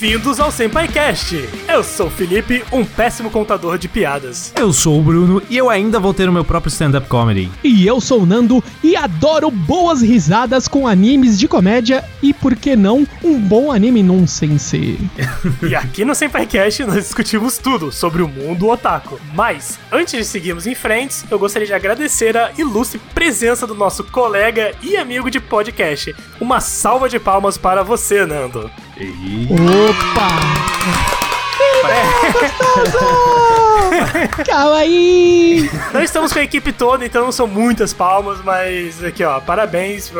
Bem-vindos ao SenpaiCast. Eu sou o Felipe, um péssimo contador de piadas. Eu sou o Bruno e eu ainda vou ter o meu próprio stand-up comedy. E eu sou o Nando e adoro boas risadas com animes de comédia e, por que não, um bom anime nonsense. e aqui no SenpaiCast nós discutimos tudo sobre o mundo otaku. Mas, antes de seguirmos em frente, eu gostaria de agradecer a ilustre presença do nosso colega e amigo de podcast. Uma salva de palmas para você, Nando. E... Opa! É. Calma aí! Nós estamos com a equipe toda, então não são muitas palmas, mas aqui ó, parabéns,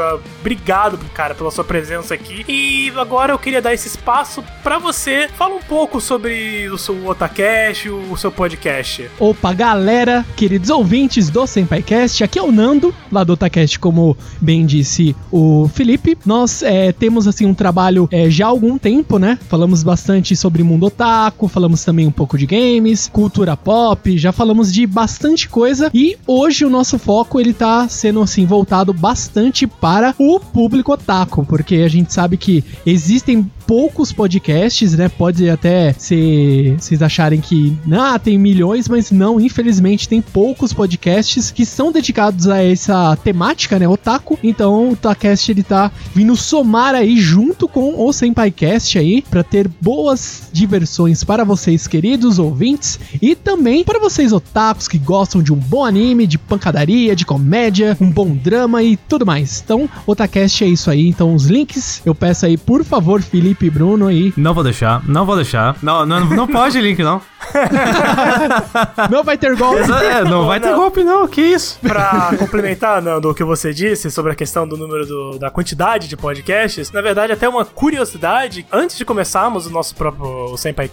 obrigado, cara, pela sua presença aqui. E agora eu queria dar esse espaço para você. Fala um pouco sobre o seu Otacast, o seu podcast. Opa, galera, queridos ouvintes do SenpaiCast, aqui é o Nando, lá do Otacast, como bem disse o Felipe. Nós é, temos assim um trabalho é, já há algum tempo, né? Falamos bastante sobre mundo otaku, falamos também um pouco de games, cultura pop, já falamos de bastante coisa e hoje o nosso foco ele tá sendo assim voltado bastante para o público otaku, porque a gente sabe que existem poucos podcasts, né? Pode até ser vocês acharem que ah, tem milhões, mas não, infelizmente tem poucos podcasts que são dedicados a essa temática, né? Otaku. Então o Otacast ele tá vindo somar aí junto com o Senpaicast aí para ter boas diversões para vocês, queridos ouvintes, e também para vocês otakus que gostam de um bom anime, de pancadaria, de comédia, um bom drama e tudo mais. Então, Otacast é isso aí. Então, os links eu peço aí, por favor, Felipe Felipe Bruno aí. Não vou deixar, não vou deixar. Não, não, não pode link, não. não vai ter golpe. É, não vai ter golpe, não. Que isso? Pra complementar, Nando, o que você disse sobre a questão do número do, da quantidade de podcasts, na verdade, até uma curiosidade, antes de começarmos o nosso próprio Senpai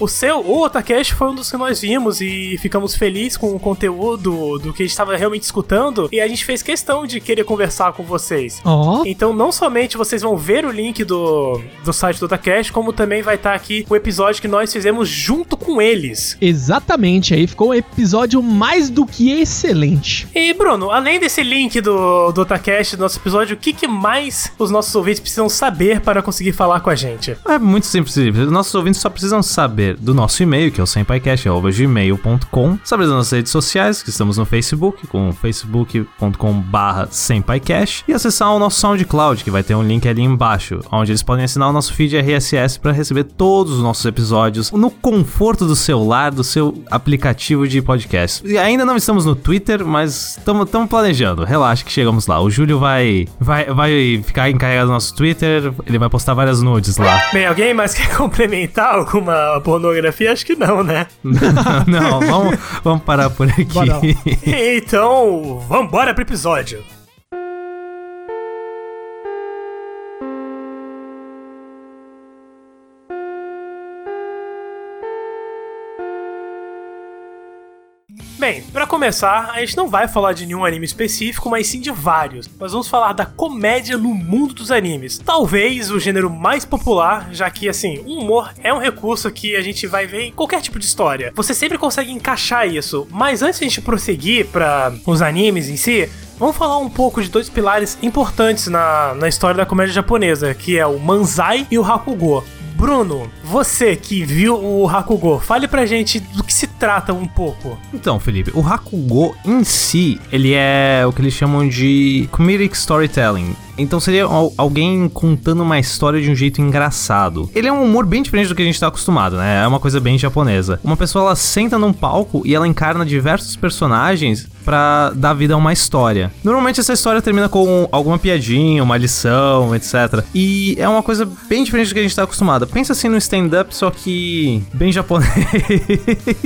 O seu, o Otacast foi um dos que nós vimos e ficamos felizes com o conteúdo do que a gente estava realmente escutando e a gente fez questão de querer conversar com vocês. Oh. Então, não somente vocês vão ver o link do, do site do Otacast, como também vai estar aqui o episódio que nós fizemos junto com eles. Exatamente, aí ficou um episódio mais do que excelente. E Bruno, além desse link do, do Otacast, do nosso episódio, o que, que mais os nossos ouvintes precisam saber para conseguir falar com a gente? É muito simples. Os nossos ouvintes só precisam saber do nosso e-mail, que é o senpaicast.gmail.com, saber das nossas redes sociais, que estamos no Facebook, com facebook.com.br senpaicast, e acessar o nosso SoundCloud, que vai ter um link ali embaixo, onde eles podem assinar o nosso feed RSS para receber todos os nossos episódios no conforto do celular, do seu aplicativo de podcast. E ainda não estamos no Twitter, mas estamos planejando. Relaxa que chegamos lá. O Júlio vai, vai, vai ficar encarregado do nosso Twitter, ele vai postar várias nudes lá. Bem, alguém mais quer complementar alguma pornografia? Acho que não, né? não, vamos, vamos parar por aqui. então, vambora pro episódio. Começar, a gente não vai falar de nenhum anime específico, mas sim de vários. Nós vamos falar da comédia no mundo dos animes. Talvez o gênero mais popular, já que assim, o humor é um recurso que a gente vai ver em qualquer tipo de história. Você sempre consegue encaixar isso. Mas antes de a gente prosseguir para os animes em si, Vamos falar um pouco de dois pilares importantes na, na história da comédia japonesa, que é o Manzai e o Hakugo. Bruno, você que viu o Hakugo, fale pra gente do que se trata um pouco. Então, Felipe, o Hakugo em si, ele é o que eles chamam de comedic storytelling. Então seria alguém contando uma história de um jeito engraçado. Ele é um humor bem diferente do que a gente tá acostumado, né? É uma coisa bem japonesa. Uma pessoa ela senta num palco e ela encarna diversos personagens para dar vida a uma história. Normalmente essa história termina com alguma piadinha, uma lição, etc. E é uma coisa bem diferente do que a gente tá acostumado. Pensa assim no stand-up, só que bem japonês.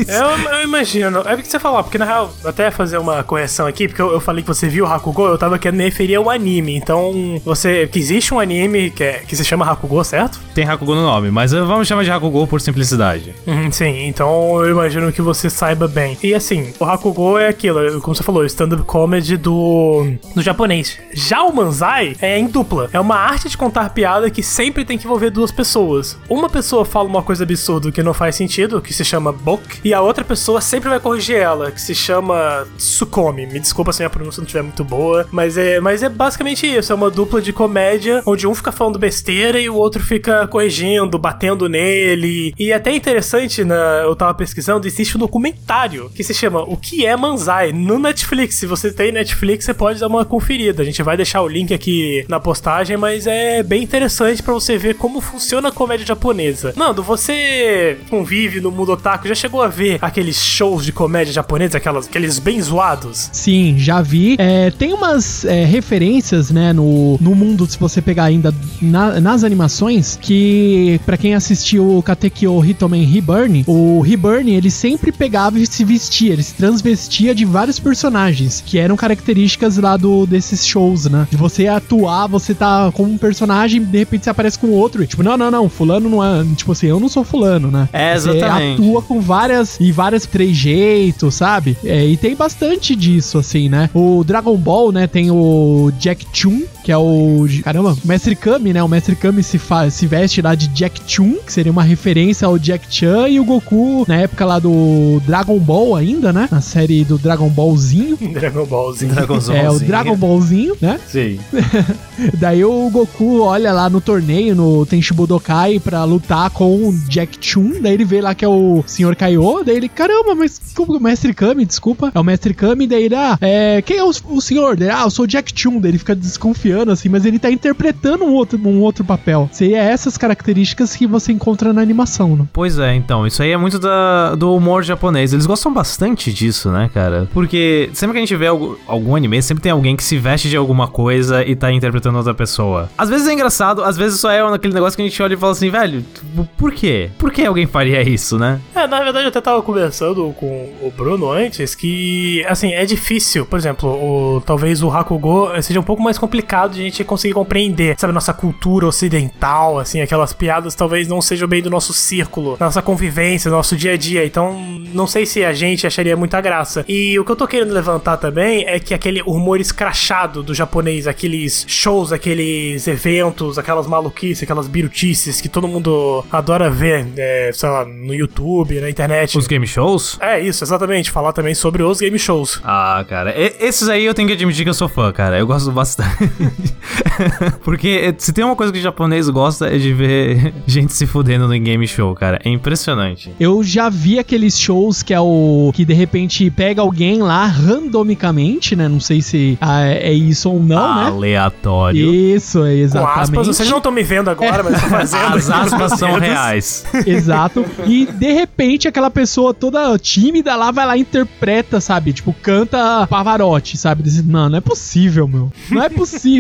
Eu, eu, imagino. É o que você falou, porque na real, até fazer uma correção aqui, porque eu, eu falei que você viu o Hakugo, eu tava querendo me referir ao anime. Então, você. Que existe um anime que, é, que se chama Hakugo, certo? Tem Hakugo no nome, mas vamos chamar de Hakugo por simplicidade. Uhum, sim, então eu imagino que você saiba bem. E assim, o Hakugo é aquilo, como você falou, stand-up comedy do, do japonês. Já o Manzai é em dupla. É uma arte de contar piada que sempre tem que envolver duas pessoas. Uma pessoa fala uma coisa absurda que não faz sentido, que se chama bok, e a outra pessoa sempre vai corrigir ela, que se chama Sukomi. Me desculpa se a minha pronúncia não estiver muito boa, mas é, mas é basicamente isso. É uma uma dupla de comédia onde um fica falando besteira e o outro fica corrigindo, batendo nele. E até interessante, né, eu tava pesquisando, existe um documentário que se chama O que é Manzai no Netflix. Se você tem Netflix, você pode dar uma conferida. A gente vai deixar o link aqui na postagem, mas é bem interessante para você ver como funciona a comédia japonesa. Nando, você convive no mundo otaku, já chegou a ver aqueles shows de comédia japonesa, aquelas, aqueles bem zoados? Sim, já vi. É, tem umas é, referências, né, no, no mundo, se você pegar ainda na- nas animações, que pra quem assistiu o Katekyo Hitomen Reborn, o Reborn, ele sempre pegava e se vestia, ele se transvestia de vários personagens, que eram características lá do, desses shows, né? De você atuar, você tá com um personagem, de repente você aparece com outro, e tipo, não, não, não, fulano não é, tipo assim, eu não sou fulano, né? É, Você exatamente. atua com várias e vários trejeitos, sabe? É, e tem bastante disso, assim, né? O Dragon Ball, né, tem o Jack Chun, que é o. Caramba, o Mestre Kami, né? O Mestre Kami se, fa- se veste lá de Jack Chun, que seria uma referência ao Jack Chan, e o Goku, na época lá do Dragon Ball ainda, né? Na série do Dragon Ballzinho. Dragon Ballzinho. É, o Dragon Ballzinho, né? Sim. Daí o Goku olha lá no torneio, no Tenchi Budokai, pra lutar com o Jack Chun. Daí ele vê lá que é o Sr. Kaiô. Daí ele, caramba, mas como o Mestre Kami, desculpa. É o Mestre Kami. Daí ele, ah, é, quem é o, o senhor? Daí, ah, eu sou o Jack Chun. Daí ele fica desconfiando, assim, mas ele tá interpretando um outro, um outro papel. Seria essas características que você encontra na animação, né? Pois é, então, isso aí é muito da, do humor japonês. Eles gostam bastante disso, né, cara? Porque sempre que a gente vê algu- algum anime, sempre tem alguém que se veste de alguma coisa e tá interpretando outra pessoa. Às vezes é engraçado, às vezes só é aquele negócio que a gente olha e fala assim, velho, tipo, por quê? Por que alguém faria isso, né? É, na verdade eu até tava conversando com o Bruno antes que, assim, é difícil, por exemplo, o, talvez o Hakugo seja um pouco mais complicado de a gente conseguir compreender, sabe, nossa cultura ocidental, assim, aquelas piadas talvez não sejam bem do nosso círculo, nossa convivência, nosso dia a dia, então não sei se a gente acharia muita graça. E o que eu tô querendo levantar também é que aquele humor escrachado do japonês, aqueles shows, aqueles eventos, aquelas maluquices, aquelas birutices que todo mundo adora ver, é, sei lá, no YouTube, na internet. Os game shows? É isso, exatamente. Falar também sobre os game shows. Ah, cara, e- esses aí eu tenho que admitir que eu sou fã, cara. Eu gosto bastante. Porque se tem uma coisa que o japonês gosta é de ver gente se fudendo no game show, cara. É impressionante. Eu já vi aqueles shows que é o. que de repente pega alguém lá randomicamente, né? Não sei se ah, é isso ou não, né? Aleatório. Isso, é Com exatamente. aspas, vocês não estão me vendo agora, mas fazendo. As aspas são reais. Exato. E de repente aquela pessoa toda tímida lá vai lá e interpreta, sabe? Tipo, canta Pavarotti, sabe? Diz, Não, não é possível, meu. Não é possível.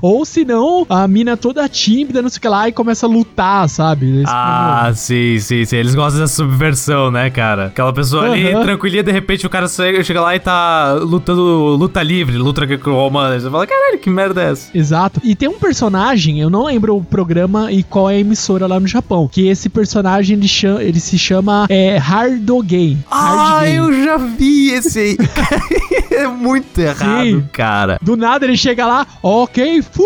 Ou se não, a mina toda tímida, não sei o que lá, e começa a lutar, sabe? Esse- Ah, sim, sim, sim. Eles gostam dessa subversão, né, cara? Aquela pessoa ali, Aham. tranquilinha, de repente o cara chega lá e tá lutando luta livre, luta greco-romana. Você fala, caralho, que merda é essa? Exato. E tem um personagem, eu não lembro o programa e qual é a emissora lá no Japão, que esse personagem ele, chama, ele se chama é, Hardogay. Ah, Hardgay. eu já vi esse aí. é muito errado, Sim. cara. Do nada ele chega lá, ok, fu!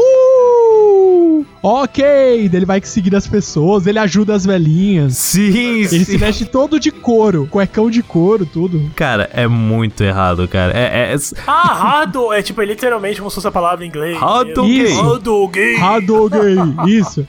Ok, ele vai seguir as pessoas, ele ajuda as velhinhas. Sim, Ele se sim. veste todo de couro, cuecão de couro, tudo. Cara, é muito errado, cara. É, é, Ah, Hado é tipo, é literalmente como se fosse a palavra em inglês. Hadouken. Isso. Hadouken. Hardogay, isso.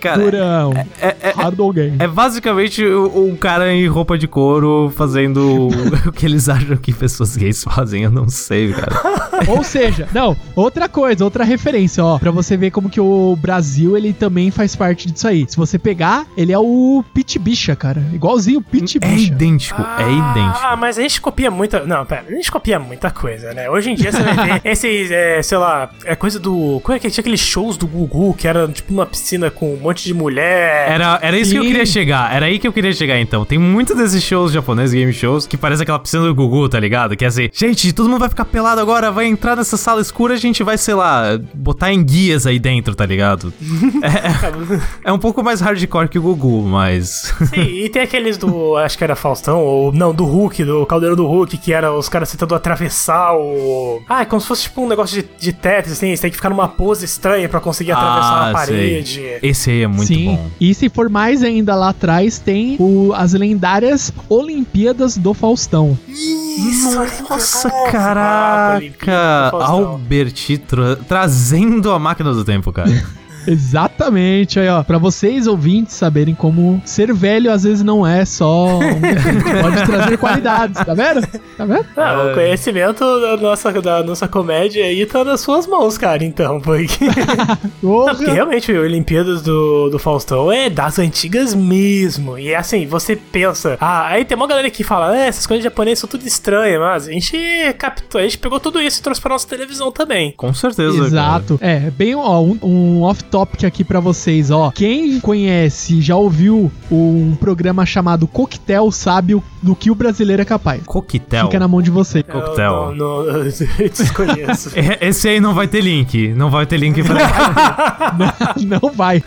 Cara, Durão. é, é, Hardogay. é basicamente um cara em roupa de couro fazendo o que eles acham que pessoas gays fazem. Eu não sei, cara. Ou seja, não, outra coisa, outra referência, ó, pra você ver como que o Brasil, ele também faz parte disso aí. Se você pegar, ele é o Pit Bicha, cara. Igualzinho o Pit É Bicha. idêntico, é idêntico. Ah, mas a gente copia muita. Não, pera, a gente copia muita coisa, né? Hoje em dia você vai ver esses, é, sei lá, é coisa do. Como é que tinha aqueles shows do Gugu que era tipo uma piscina com um monte de mulher. Era, era isso que eu queria chegar. Era aí que eu queria chegar, então. Tem muitos desses shows japoneses, game shows, que parece aquela piscina do Gugu, tá ligado? Que é assim, gente, todo mundo vai ficar pelado agora, vai entrar nessa sala escura, a gente vai, sei lá, botar em guias aí dentro, tá ligado? É, é um pouco mais hardcore que o Gugu, mas. Sim, e tem aqueles do. Acho que era Faustão, ou não, do Hulk, do Caldeirão do Hulk, que era os caras tentando atravessar o. Ah, é como se fosse tipo um negócio de, de Tetris, assim, você tem que ficar numa pose estranha pra conseguir atravessar Ah, uma sei. parede. É muito Sim. bom. E se for mais ainda lá atrás, tem o- as lendárias Olimpíadas do Faustão. Isso, Nossa, caraca! do Faustão. Alberti tra- trazendo a máquina do tempo, cara. Exatamente, aí ó, pra vocês ouvintes saberem como ser velho às vezes não é só um pode trazer qualidades, tá vendo? Tá vendo? Ah, o conhecimento da nossa, da nossa comédia aí tá nas suas mãos, cara, então, porque... Não, porque realmente o Olimpíadas do, do Faustão é das antigas mesmo. E assim, você pensa. Ah, aí tem uma galera que fala, é, essas coisas japonesas são tudo estranhas, mas a gente captou, a gente pegou tudo isso e trouxe pra nossa televisão também. Com certeza. cara. Exato. É, bem, ó, um, um off-topic aqui pra vocês, ó. Quem conhece, já ouviu um programa chamado Coquetel sabe o- do que o brasileiro é capaz. Coquetel. Fica na mão de você. Coquetel. Eu não, não, desconheço. É, Esse aí não vai ter link. Não vai ter link pra. não vai.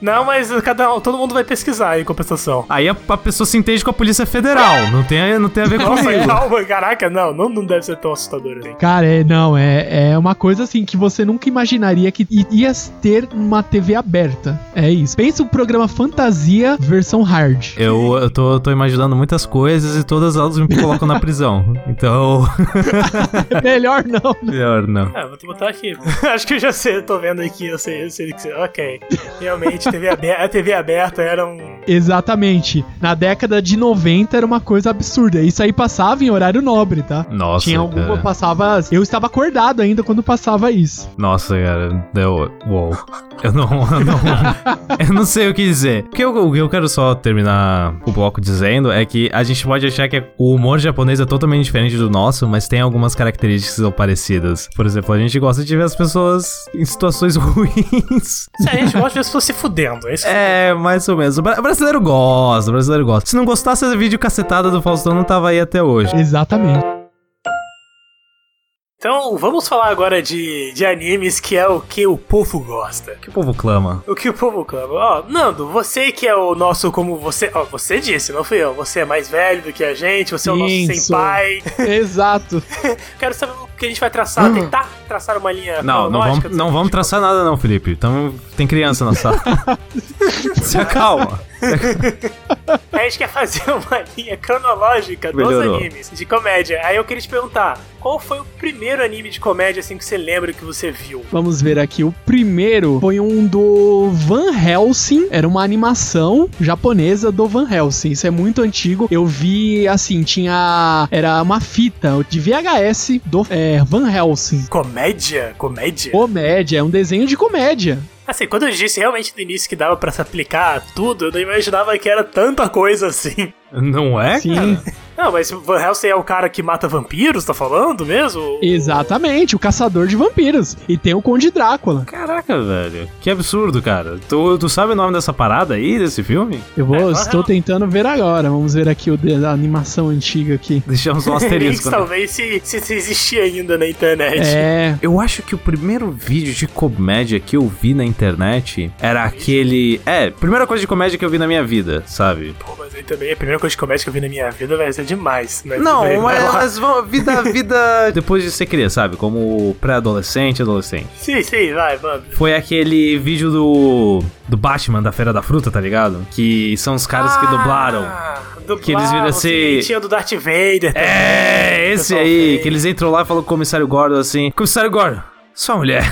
não, mas cada todo mundo vai pesquisar em compensação. Aí a, a pessoa se entende com a Polícia Federal. Não tem, não tem a ver Nossa, comigo. calma, caraca, não, não, não deve ser tão assustador assim. Cara, é, não, é, é uma coisa assim que você nunca imaginaria que i- ter uma TV aberta. É isso. Pensa um programa fantasia versão hard. Eu, eu tô, tô imaginando muitas coisas e todas elas me colocam na prisão. Então, Melhor não. melhor não. Ah, vou te botar aqui. Acho que eu já sei, eu tô vendo aqui, eu sei, eu sei que você. Ok. Realmente, TV aberta, a TV aberta era um. Exatamente. Na década de 90 era uma coisa absurda. Isso aí passava em horário nobre, tá? Nossa, Tinha alguma, cara. passava. Eu estava acordado ainda quando passava isso. Nossa, cara. Deu. Uou. Eu não. Eu não, eu não sei o que dizer. O que eu, o que eu quero só terminar o bloco dizendo é que a gente pode achar que o humor japonês é totalmente diferente do nosso, mas tem algumas características parecidas. Por exemplo, a gente gosta de ver as pessoas em situações ruins. Se a gente gosta de ver as pessoas se fudendo. É. É, mais ou menos. O bra- brasileiro gosta, o brasileiro gosta. Se não gostasse desse vídeo cacetada do Faustão, não tava aí até hoje. Exatamente. Então, vamos falar agora de, de animes que é o que o povo gosta. O que o povo clama? O que o povo clama. Ó, Nando, você que é o nosso, como você. Ó, você disse, não fui eu. Você é mais velho do que a gente, você é o nosso Sim, senpai. Exato. Quero saber o que a gente vai traçar, tentar traçar uma linha. Não, não vamos, não vamos traçar nada não, Felipe. Então tem criança na sala. Se acalma. A gente quer fazer uma linha cronológica dos Melhorou. animes de comédia. Aí eu queria te perguntar, qual foi o primeiro anime de comédia assim que você lembra que você viu? Vamos ver aqui. O primeiro foi um do Van Helsing. Era uma animação japonesa do Van Helsing. Isso é muito antigo. Eu vi, assim, tinha. Era uma fita de VHS do é, Van Helsing. Comédia? Comédia? Comédia, é um desenho de comédia. Assim, quando eu disse realmente no início que dava pra se aplicar a tudo, eu não imaginava que era tanta coisa assim. Não é? Sim, Não, mas Van Helsing é o cara que mata vampiros, tá falando mesmo? exatamente, o caçador de vampiros. E tem o Conde Drácula. Caraca, velho. Que absurdo, cara. Tu, tu sabe o nome dessa parada aí, desse filme? Eu vou, É, estou tentando ver agora. Vamos ver aqui o de- a animação antiga aqui. Deixamos um Links, asterisco. né? talvez se, se, se existia ainda na internet. É, Eu acho que o primeiro vídeo de comédia que eu vi na internet era aquele. É, primeira coisa de comédia que eu vi na minha vida, sabe? Pô, mas aí também a primeira coisa de comédia que eu vi na minha vida vai ser demais. Né? Não, bem, lá. mas vão- vida, vida depois de ser criança, sabe? Como pré-adolescente, adolescente. Sim, sim, vai, mano. Foi aquele vídeo do. do Batman da Feira da Fruta, tá ligado? Que são os caras que dublaram. Ah, dublaram, Que eles viram assim- sim, Tinha o do Darth Vader também. É, esse aí, fez. que eles entram lá e falam com o comissário Gordon assim: Comissário Gordon, sua mulher.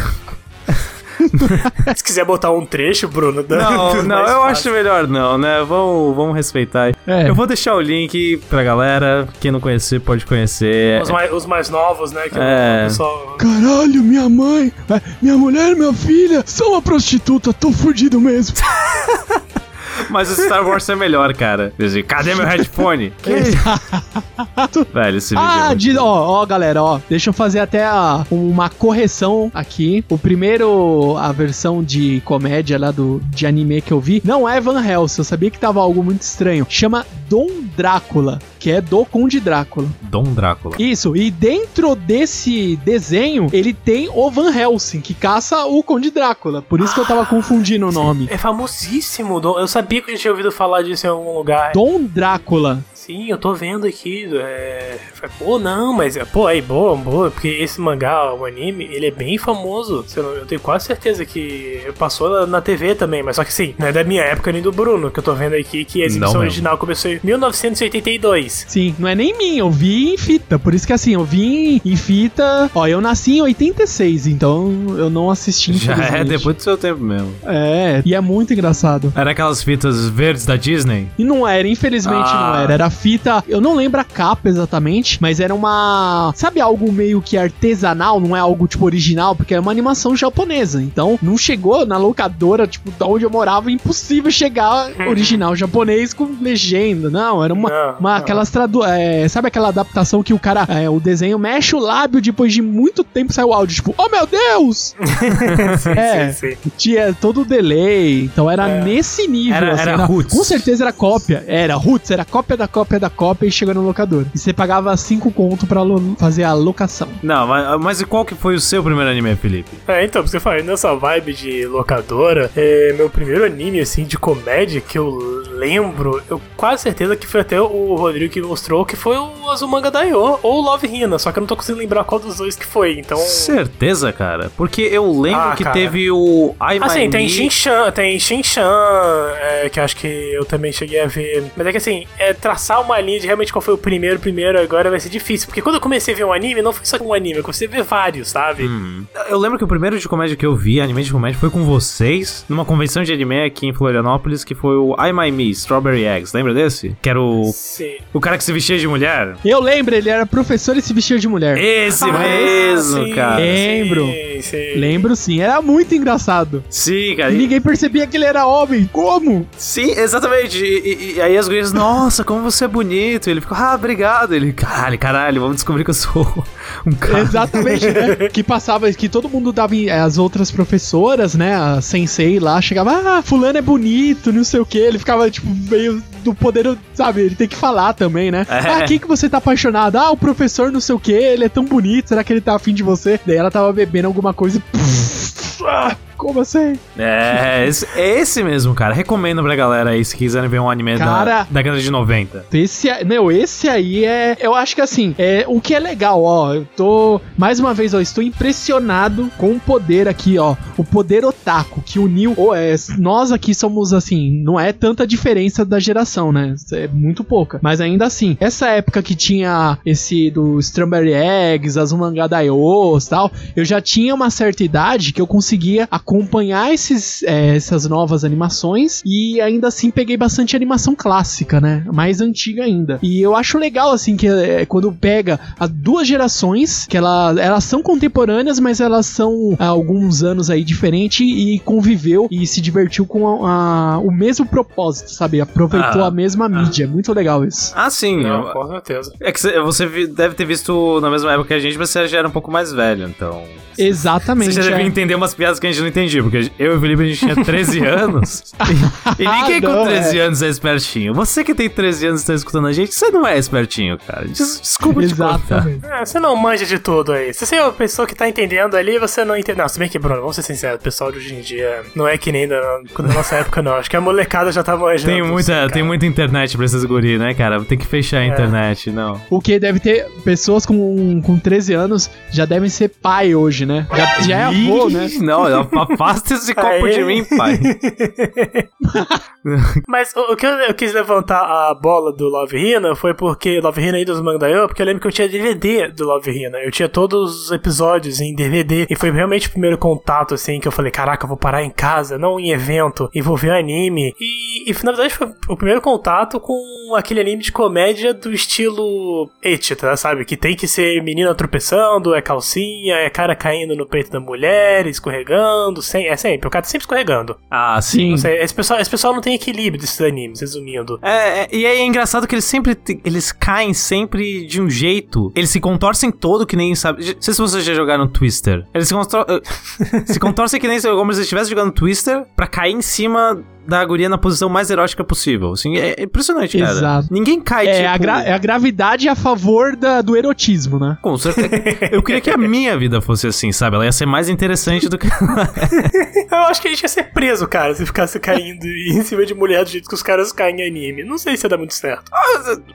Se quiser botar um trecho, Bruno. dá- Não, não, eu fácil. acho melhor não, né? Vamos, vamos respeitar. aí. É. Eu vou deixar o link pra galera. Quem não conhecer, pode conhecer. Os mais, os mais novos, né? Que É. o pessoal. Caralho, minha mãe, é, minha mulher minha filha são uma prostituta, tô fudido mesmo. Mas o Star Wars é melhor, cara. Cadê meu headphone? Velho, esse vídeo. é Ah, muito de, ó, ó, galera, ó, deixa eu fazer até a- uma correção aqui. O primeiro, a versão de comédia lá do de anime que eu vi, não é Van Helsing, eu sabia que tava algo muito estranho. Chama Dom Drácula, que é do Conde Drácula. Dom Drácula. Isso, e dentro desse desenho, ele tem o Van Helsing, que caça o Conde Drácula. Por isso que eu tava confundindo o nome. É famosíssimo. Eu sabia que eu tinha ouvido falar disso em algum lugar. Dom Drácula. Sim, eu tô vendo aqui. É... Pô, não, mas. Pô, aí, boa, boa. Porque esse mangá, o anime, ele é bem famoso. Eu tenho quase certeza que passou na TV também. Mas só que sim, não é da minha época nem do Bruno, que eu tô vendo aqui que a exibição original começou em 1982. Sim, não é nem minha, eu vi em fita. Por isso que assim, eu vi em fita. Ó, eu nasci em 86, então eu não assisti Já é depois do seu tempo mesmo. É, e é muito engraçado. Era aquelas fitas verdes da Disney? E não era, infelizmente ah. não era. Era fita. Eu não lembro a capa exatamente, mas era uma. Sabe algo meio que artesanal, não é algo tipo original, porque é uma animação japonesa. Então não chegou na locadora, tipo, da onde eu morava, impossível chegar original japonês com legenda. Não, era uma. Não, uma não. Aquelas tradu é, Sabe aquela adaptação que o cara. É, o desenho mexe o lábio depois de muito tempo sai o áudio, tipo, oh meu Deus! sim, é, sim, sim. tinha todo o delay. Então era é. nesse nível. Era, assim, era, Roots. Com certeza era cópia. Era Roots, era cópia da cópia da cópia e chegou no locador. E você pagava 5 conto pra fazer a locação. Não, mas, mas qual que foi o seu primeiro anime, Felipe? É, então, você fala, nessa vibe de locadora, é, meu primeiro anime, assim, de comédia que eu lembro, eu quase certeza que foi até o Rodrigo que mostrou, que foi o Azumanga Daioh ou Love Hina, só que eu não tô conseguindo lembrar qual dos dois que foi, então... Certeza, cara? Porque eu lembro ah, que cara. teve o I Ah, sim, tem Shinchan, tem Shinchan, é, que acho que eu também cheguei a ver. Mas é que assim, é, traçar uma linha de realmente qual foi o primeiro, primeiro agora vai ser difícil, porque quando eu comecei a ver um anime, não foi só um anime, eu comecei a ver vários, sabe? Hum. Eu lembro que o primeiro de comédia que eu vi, anime de comédia, foi com vocês, numa convenção de anime aqui em Florianópolis, que foi o I My Me, Strawberry Eggs. Lembra desse? Que era o. Sim. O cara que se vestia de mulher? Eu lembro, ele era professor e se vestia de mulher. Esse ah, mesmo, sim, cara. Lembro. Sim, sim. Lembro sim. Era muito engraçado. Sim, cara. E ninguém percebia que ele era homem. Como? Sim, exatamente. E, e, e aí as gurias, nossa, como você é bonito. E ele ficou, ah, obrigado. Ele, caralho, caralho, vamos descobrir que eu sou um cara. Exatamente, né? que passava, que todo mundo dava. As outras professoras, né? A sensei lá, chegava, ah, fulano é bonito, não sei o que. Ele ficava, tipo, meio do poder, sabe? Ele tem que falar também, né? É. Ah, quem que você tá apaixonado? Ah, o professor não sei o que, ele é tão bonito, será que ele tá afim de você? Daí ela tava bebendo alguma coisa e. Pff, ah, como assim? É, esse, é esse mesmo, cara. Recomendo pra galera aí, se quiserem ver um anime cara, da década de 90. Esse, meu, esse aí é. Eu acho que assim, é o que é legal, ó. Eu tô. Mais uma vez, ó, estou impressionado com o poder aqui, ó. O poder otaku que uniu. Oh, é, nós aqui somos assim, não é tanta diferença da geração, né? É muito pouca. Mas ainda assim, essa época que tinha esse do Strawberry Eggs, as Umangadaiyos e tal, eu já tinha uma certa idade que eu conseguia acompanhar esses, é, essas novas animações e ainda assim peguei bastante animação clássica, né? Mais antiga ainda. E eu acho legal, assim, que é, quando pega as duas gerações, que ela, elas são contemporâneas, mas elas são há alguns anos aí diferente e conviveu e se divertiu com a, a, o mesmo propósito, sabe? Aproveitou ah, a mesma ah. mídia. Muito legal isso. Ah, sim. Não, com certeza. É que você deve ter visto na mesma época que a gente, mas você já era um pouco mais velho, então. Exatamente. Você já deve é. entender umas piadas que a gente não entendi, porque eu e o Felipe a gente tinha 13 anos. e, e ninguém ah, não, com 13 é. anos é espertinho. Você que tem 13 anos e tá escutando a gente, você não é espertinho, cara. Des desculpa Exatamente. te É, você não manja de tudo aí. Se você é uma pessoa que tá entendendo ali, você não entende. Não, se bem que, Bruno, vamos ser sinceros, o pessoal de hoje em dia não é que nem da, da nossa época, não. Acho que a molecada já tá manjando. Tem muita, assim, tem muita internet pra esses guri, né, cara? Tem que fechar a é. internet, não. O que deve ter pessoas com, com 13 anos já devem ser pai hoje, né? Já, já é avô, né? Não, afasta esse copo de mim, pai. Mas o, o, que eu, eu, quis levantar a bola do Love Hina foi porque Love Hina e dos Mandayo, porque eu lembro que eu tinha DVD do Love Hina. Eu tinha todos os episódios em DVD e foi realmente o primeiro contato assim que eu falei, caraca, eu vou parar em casa, não em evento, e vou ver anime. E, e na verdade foi o primeiro contato com aquele anime de comédia do estilo Echita, sabe? Que tem que ser menina tropeçando, é calcinha, é cara caindo no peito da mulher, escorregando, sem, é sempre, o cara tá sempre escorregando. Ah, sim. Sei, esse, pessoal, esse pessoal não tem equilíbrio desses animes, resumindo. É, é, e é engraçado que eles sempre, eles caem sempre de um jeito, eles se contorcem todo que nem, sabe, não sei se vocês já jogaram Twister, eles se, contor se contorcem que nem como se eles estivessem jogando Twister pra cair em cima da guria na posição mais erótica possível. Assim, é impressionante, cara. Exato. Ninguém cai, É, tipo... a, gra- é a gravidade a favor da- do erotismo, né? Com certeza. Eu queria que a minha vida fosse assim, sabe? Ela ia ser mais interessante do que. Eu acho que a gente ia ser preso, cara, se ficasse caindo em cima de mulher do jeito que os caras caem em anime. Não sei se ia dar muito certo.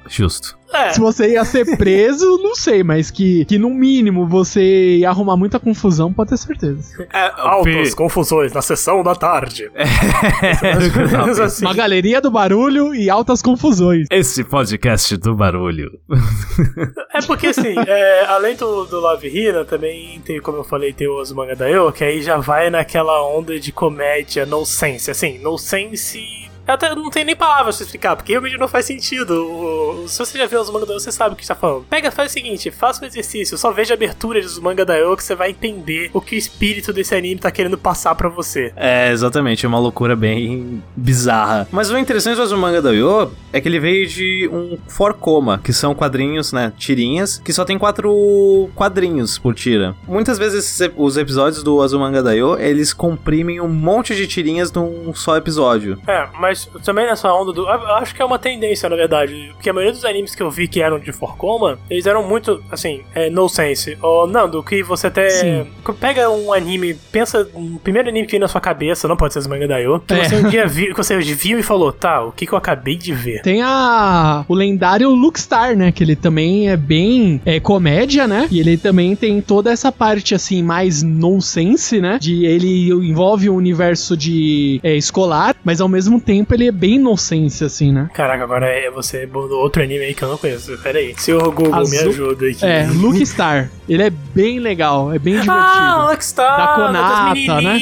Justo. É. Se você ia ser preso, não sei, mas que, que no mínimo você ia arrumar muita confusão, pode ter certeza. É, altas confusões na sessão da tarde. Mas assim, Uma galeria do barulho e altas confusões. Esse podcast do barulho. é porque assim, é, além do, do Love Hina, também tem, como eu falei, tem o Azumanga Daioh, que aí já vai naquela onda de comédia no sense. Assim, no sense. Eu até não tenho nem palavras pra explicar, porque realmente não faz sentido. Se você já viu os manga Daioh, você sabe o que está falando. Pega, faz o seguinte, faça um exercício, só veja a abertura dos manga Daioh que você vai entender o que o espírito desse anime tá querendo passar pra você. É, exatamente, é uma loucura bem bizarra. Mas o interessante do Azumanga Daioh é que ele veio de um forcoma, que são quadrinhos, né, tirinhas, que só tem quatro quadrinhos por tira. Muitas vezes os episódios do Azumanga Daioh, eles comprimem um monte de tirinhas num só episódio. É, mas também nessa onda do. Eu acho que é uma tendência, na verdade. Porque a maioria dos animes que eu vi que eram de Forcoma, eles eram muito, assim, é, no sense. Ou, Nando, que você até. Sim. Pega um anime, pensa. Um primeiro anime que vem na sua cabeça, não pode ser os manga Daioh, que É. você um dia viu, que você viu e falou, tá, o que, que eu acabei de ver? Tem a o lendário Lookstar, né? Que ele também é bem é, comédia, né? E ele também tem toda essa parte, assim, mais nonsense, né? De ele envolve o universo de é, escolar, mas ao mesmo tempo ele é bem nonsense, assim, né? Caraca, agora é você mandou outro anime aí que eu não conheço. Pera aí. Senhor Google, me Azul- ajuda aqui. É, Lookstar. ele é bem legal, é bem divertido. Ah, Rockstar! Da Konata, né?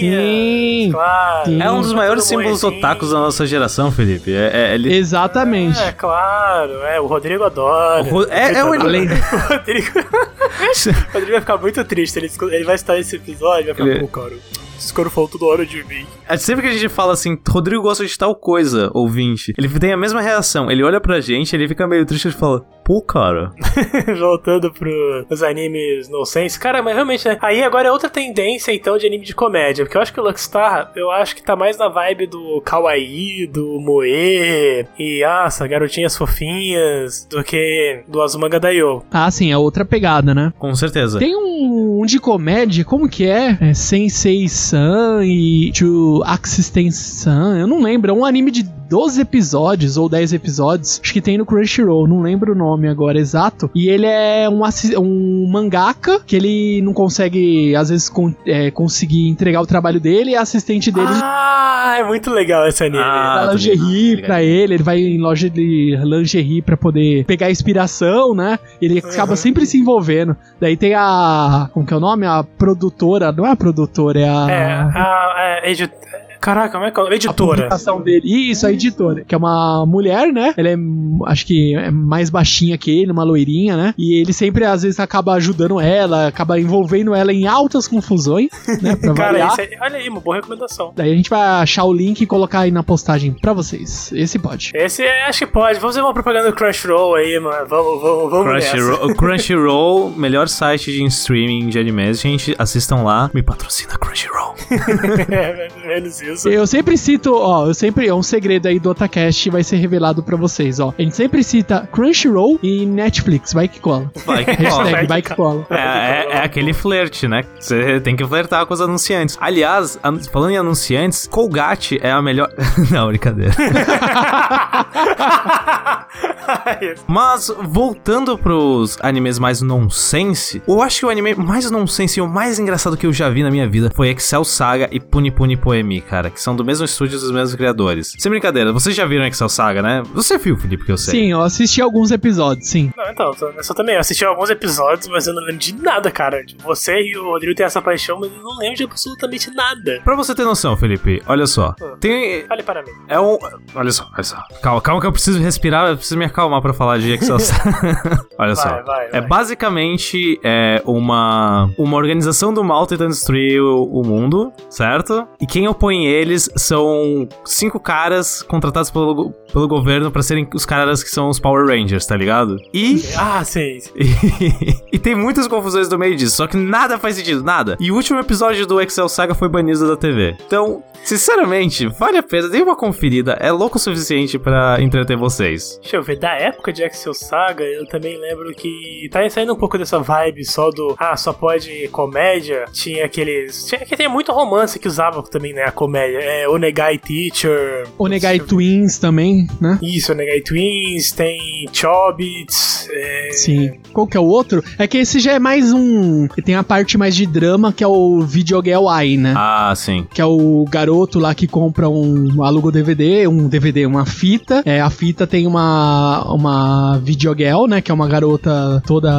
Sim. Claro. Sim. É um dos maiores símbolos moedinho. otakus da nossa geração, Felipe. É, é- ele... Exatamente. É, claro. É, o Rodrigo adora. O Ro- é- é o- Além- O Rodrigo... o Rodrigo vai ficar muito triste. Ele, ele vai estar nesse episódio e vai ficar, Ele- pô, cara, esse cara falou toda hora de mim. É sempre que a gente fala assim, Rodrigo gosta de tal coisa, ouvinte, ele tem a mesma reação. Ele olha pra gente, ele fica meio triste e fala, pô, cara. Voltando pros animes no sense. Cara, mas realmente, né? Aí agora é outra tendência, então, de anime de comédia. Porque eu acho que o Luckstar, eu acho que tá mais na vibe do Kawaii, do Moe e, nossa, garotinhas fofinhas, do que do Azumanga Daioh. Ah, sim, é outra pegada, né? Com certeza. Tem um, um de comédia, como que é? é Sensei-san e To Axis-san, eu não lembro, é um anime de 12 episódios ou 10 episódios, acho que tem no Crunchyroll, não lembro o nome agora exato. E ele é um, um mangaka que ele não consegue, às vezes, con- é, conseguir entregar o trabalho dele e a assistente dele Ah, é muito legal esse anime. Ah, lingerie pra ele, ele vai em loja de lingerie pra poder pegar inspiração, né? Ele acaba Uhum. sempre se envolvendo. Daí tem a. Como que é o nome? A produtora. Não é a produtora, é a. É, a, a edi- Caraca, como é que é? nome? A Editora. publicação dele. Isso, a editora. Que é uma mulher, né? Ela é, acho que é mais baixinha que ele, uma loirinha, né? E ele sempre, às vezes, acaba ajudando ela, acaba envolvendo ela em altas confusões, né? Pra Cara, variar. isso é, olha aí, uma boa recomendação. Daí a gente vai achar o link e colocar aí na postagem pra vocês. Esse pode. Esse é- acho que pode. Vamos fazer uma propaganda do Crunchyroll aí, mano. Vamos, vamos, vamos nessa. Crunchyroll, o Crunchyroll, melhor site de streaming de animes. Gente, assistam lá. Me patrocina Crunchyroll. é, menos isso. Eu sempre cito, ó, eu sempre, é um segredo aí do Otacast vai ser revelado pra vocês, ó. A gente sempre cita Crunchyroll e Netflix, vai que cola. Vai que Hashtag cola. vai que cola. É, é, é aquele flerte, né? Você tem que flertar com os anunciantes. Aliás, an- falando em anunciantes, Colgate é a melhor. Não, brincadeira. Mas, voltando pros animes mais nonsense, eu acho que o anime mais nonsense e o mais engraçado que eu já vi na minha vida foi Excel Saga e Puni Puni Poemi, cara, que são do mesmo estúdio dos mesmos criadores. Sem brincadeira, vocês já viram Excel Saga, né? Você viu, Felipe, que eu sei. Sim, eu assisti alguns episódios, sim. Não, então, eu só também eu assisti alguns episódios, mas eu não lembro de nada, cara. Tipo, Você e o Rodrigo têm essa paixão, mas eu não lembro de absolutamente nada. Pra você ter noção, Felipe, olha só. Tem. Fale para mim. É um. Olha só, olha só. Calma, calma que eu preciso respirar, eu preciso me acalmar pra falar de Excel Saga. olha só. Vai, vai, É vai. basicamente é, uma, uma organização do mal tentando destruir o, o mundo, certo? E quem opõe eles são cinco caras contratados pelo, pelo governo pra serem os caras que são os Power Rangers, tá ligado? E Ah, sim. e tem muitas confusões no meio disso, só que nada faz sentido, nada. E o último episódio do Excel Saga foi banido da TV. Então, Sinceramente, vale a pena, dê uma conferida. É louco o suficiente pra entreter vocês. Deixa eu ver, da época de Axel Saga, eu também lembro que tá saindo um pouco dessa vibe só do ah, só pode comédia. Tinha aqueles. Tinha que tem muito romance que usava também, né? A comédia. É Onegai Teacher. Onegai Twins também, né? Isso, Onegai Twins, tem Chobits. É... Sim. Qual que é o outro? É que esse já é mais um. Tem a parte mais de drama, que é o Videogel Eye, né? Ah, sim. Que é o garoto lá que compra um. aluga DVD, um DVD, uma fita. É, a fita tem uma. uma Videogel, né? Que é uma garota toda.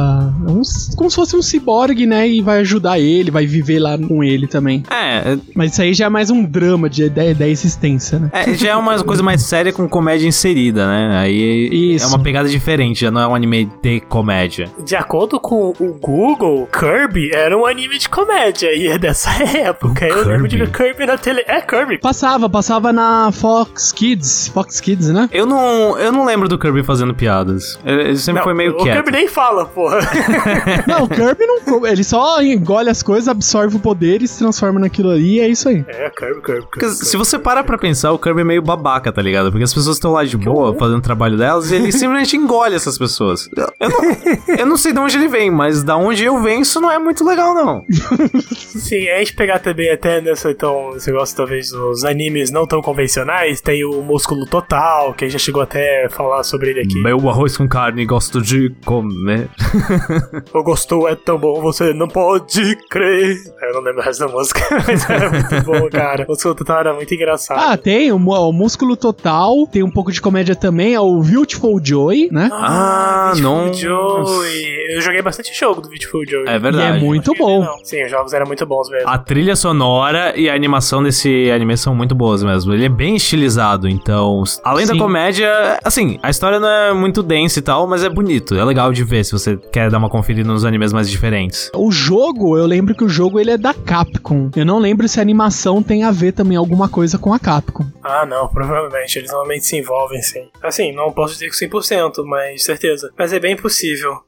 Um, como se fosse um ciborgue, né? E vai ajudar ele, vai viver lá com ele também. É, Mas isso aí já é mais um drama de, da, da existência, né? é, já é uma coisa mais séria com comédia inserida, né? Aí Isso. é uma pegada diferente, já não é um anime de comédia. De acordo com o Google, Kirby era um anime de comédia e é dessa época. Eu lembro de ver Kirby na tele. É Kirby. Passava, passava na Fox Kids. Fox Kids, né? Eu não, eu não lembro do Kirby fazendo piadas. Ele sempre Não, foi meio o quieto. Kirby nem fala, porra. Não, o Kirby não. Ele só engole as coisas, absorve o poder e se transforma naquilo ali e é isso aí. é, Kirby, Kirby. Porque se você parar pra pensar, o Kirby é meio babaca, tá ligado? Porque as pessoas estão lá de boa, fazendo o trabalho delas, e ele simplesmente engole essas pessoas. Eu, não, eu não sei de onde ele vem, mas da onde eu venho, isso não é muito legal, não. Sim, a gente pegar também até nessa, então, esse negócio talvez dos animes não tão convencionais, tem o Músculo Total, que a gente já chegou até a falar sobre ele aqui. Meu arroz com carne gosto de comer. O gosto é tão bom, você não pode crer. Eu não lembro o resto da música, mas era muito bom, cara. O Músculo Total era muito engraçado. Ah, tem o, o Músculo Total, tem um pouco de comédia também, é o Beautiful Joy, né? Ah, Beautiful não. Joey. Eu joguei bastante jogo do Beautiful Joey. É verdade. E é muito bom. não. Sim, os jogos eram muito bons mesmo. A trilha sonora e a animação desse anime são muito boas mesmo. Ele é bem estilizado, então, além da Sim. comédia, assim, a história não é muito densa e tal, mas é bonito. É legal de ver se você quer dar uma conferida nos animes mais diferentes. O jogo, eu lembro que o jogo ele é da Capcom. Eu não lembro se a animação tem a ver também alguma coisa com a Capcom. Ah, não, provavelmente. Eles normalmente se envolvem, sim. Assim, não posso dizer que 100%, mas certeza. Mas é bem possível.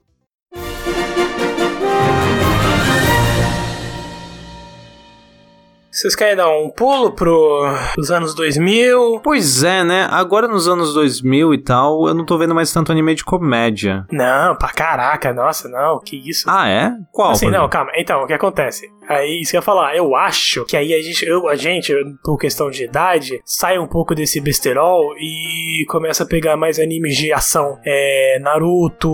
Vocês querem dar um pulo pro, pros anos 2000? Pois é, né? Agora nos anos 2000 e tal, eu não tô vendo mais tanto anime de comédia. Não, pra caraca, nossa, não, que isso. Ah, é? Qual? Assim, não, calma. Então, o que acontece? Aí, isso que eu ia falar, eu acho que aí a gente, eu, a gente, por questão de idade, sai um pouco desse besterol e começa a pegar mais animes de ação. É, Naruto,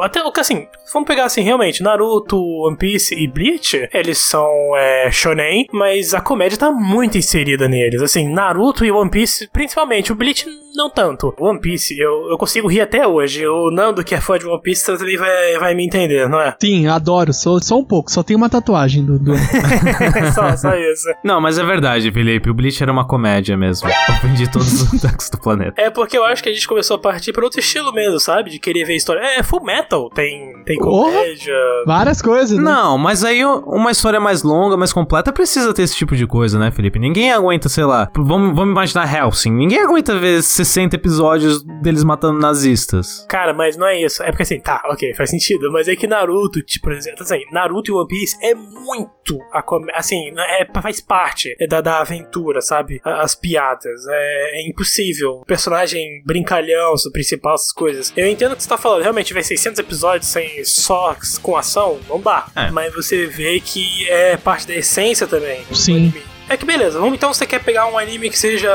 até, assim, vamos pegar assim, realmente, Naruto, One Piece e Bleach, eles são é, shonen, mas a comédia tá muito inserida neles. Assim, Naruto e One Piece, principalmente, o Bleach não tanto. One Piece, eu, eu consigo rir até hoje. O Nando, que é fã de One Piece, também vai, vai me entender, não é? Sim, adoro, sou só um pouco, só tenho uma tatuagem do. do- só, só isso. Não, mas é verdade, Felipe. O Bleach era uma comédia mesmo. Ofendi todos os ataques do planeta. É porque eu acho que a gente começou a partir pra outro estilo mesmo, sabe? De querer ver história. É, Full Metal, tem, tem comédia. Várias coisas, né? Não, mas aí uma história mais longa, mais completa, precisa ter esse tipo de coisa, né, Felipe? Ninguém aguenta, sei lá. Vamos, vamos imaginar Helsing. Ninguém aguenta ver 60 episódios deles matando nazistas. Cara, mas não é isso. É porque assim, tá, ok, faz sentido. Mas é que Naruto, tipo, por exemplo, assim, Naruto e One Piece é muito a com- assim, é, faz parte da, da aventura, sabe? As piadas. É, é impossível. O personagem brincalhão, o principal, essas coisas. Eu entendo o que você tá falando. Realmente, ver 600 episódios sem só com ação, não dá. É. Mas você vê que é parte da essência também. do Sim. É que beleza, vamos então você quer pegar um anime que seja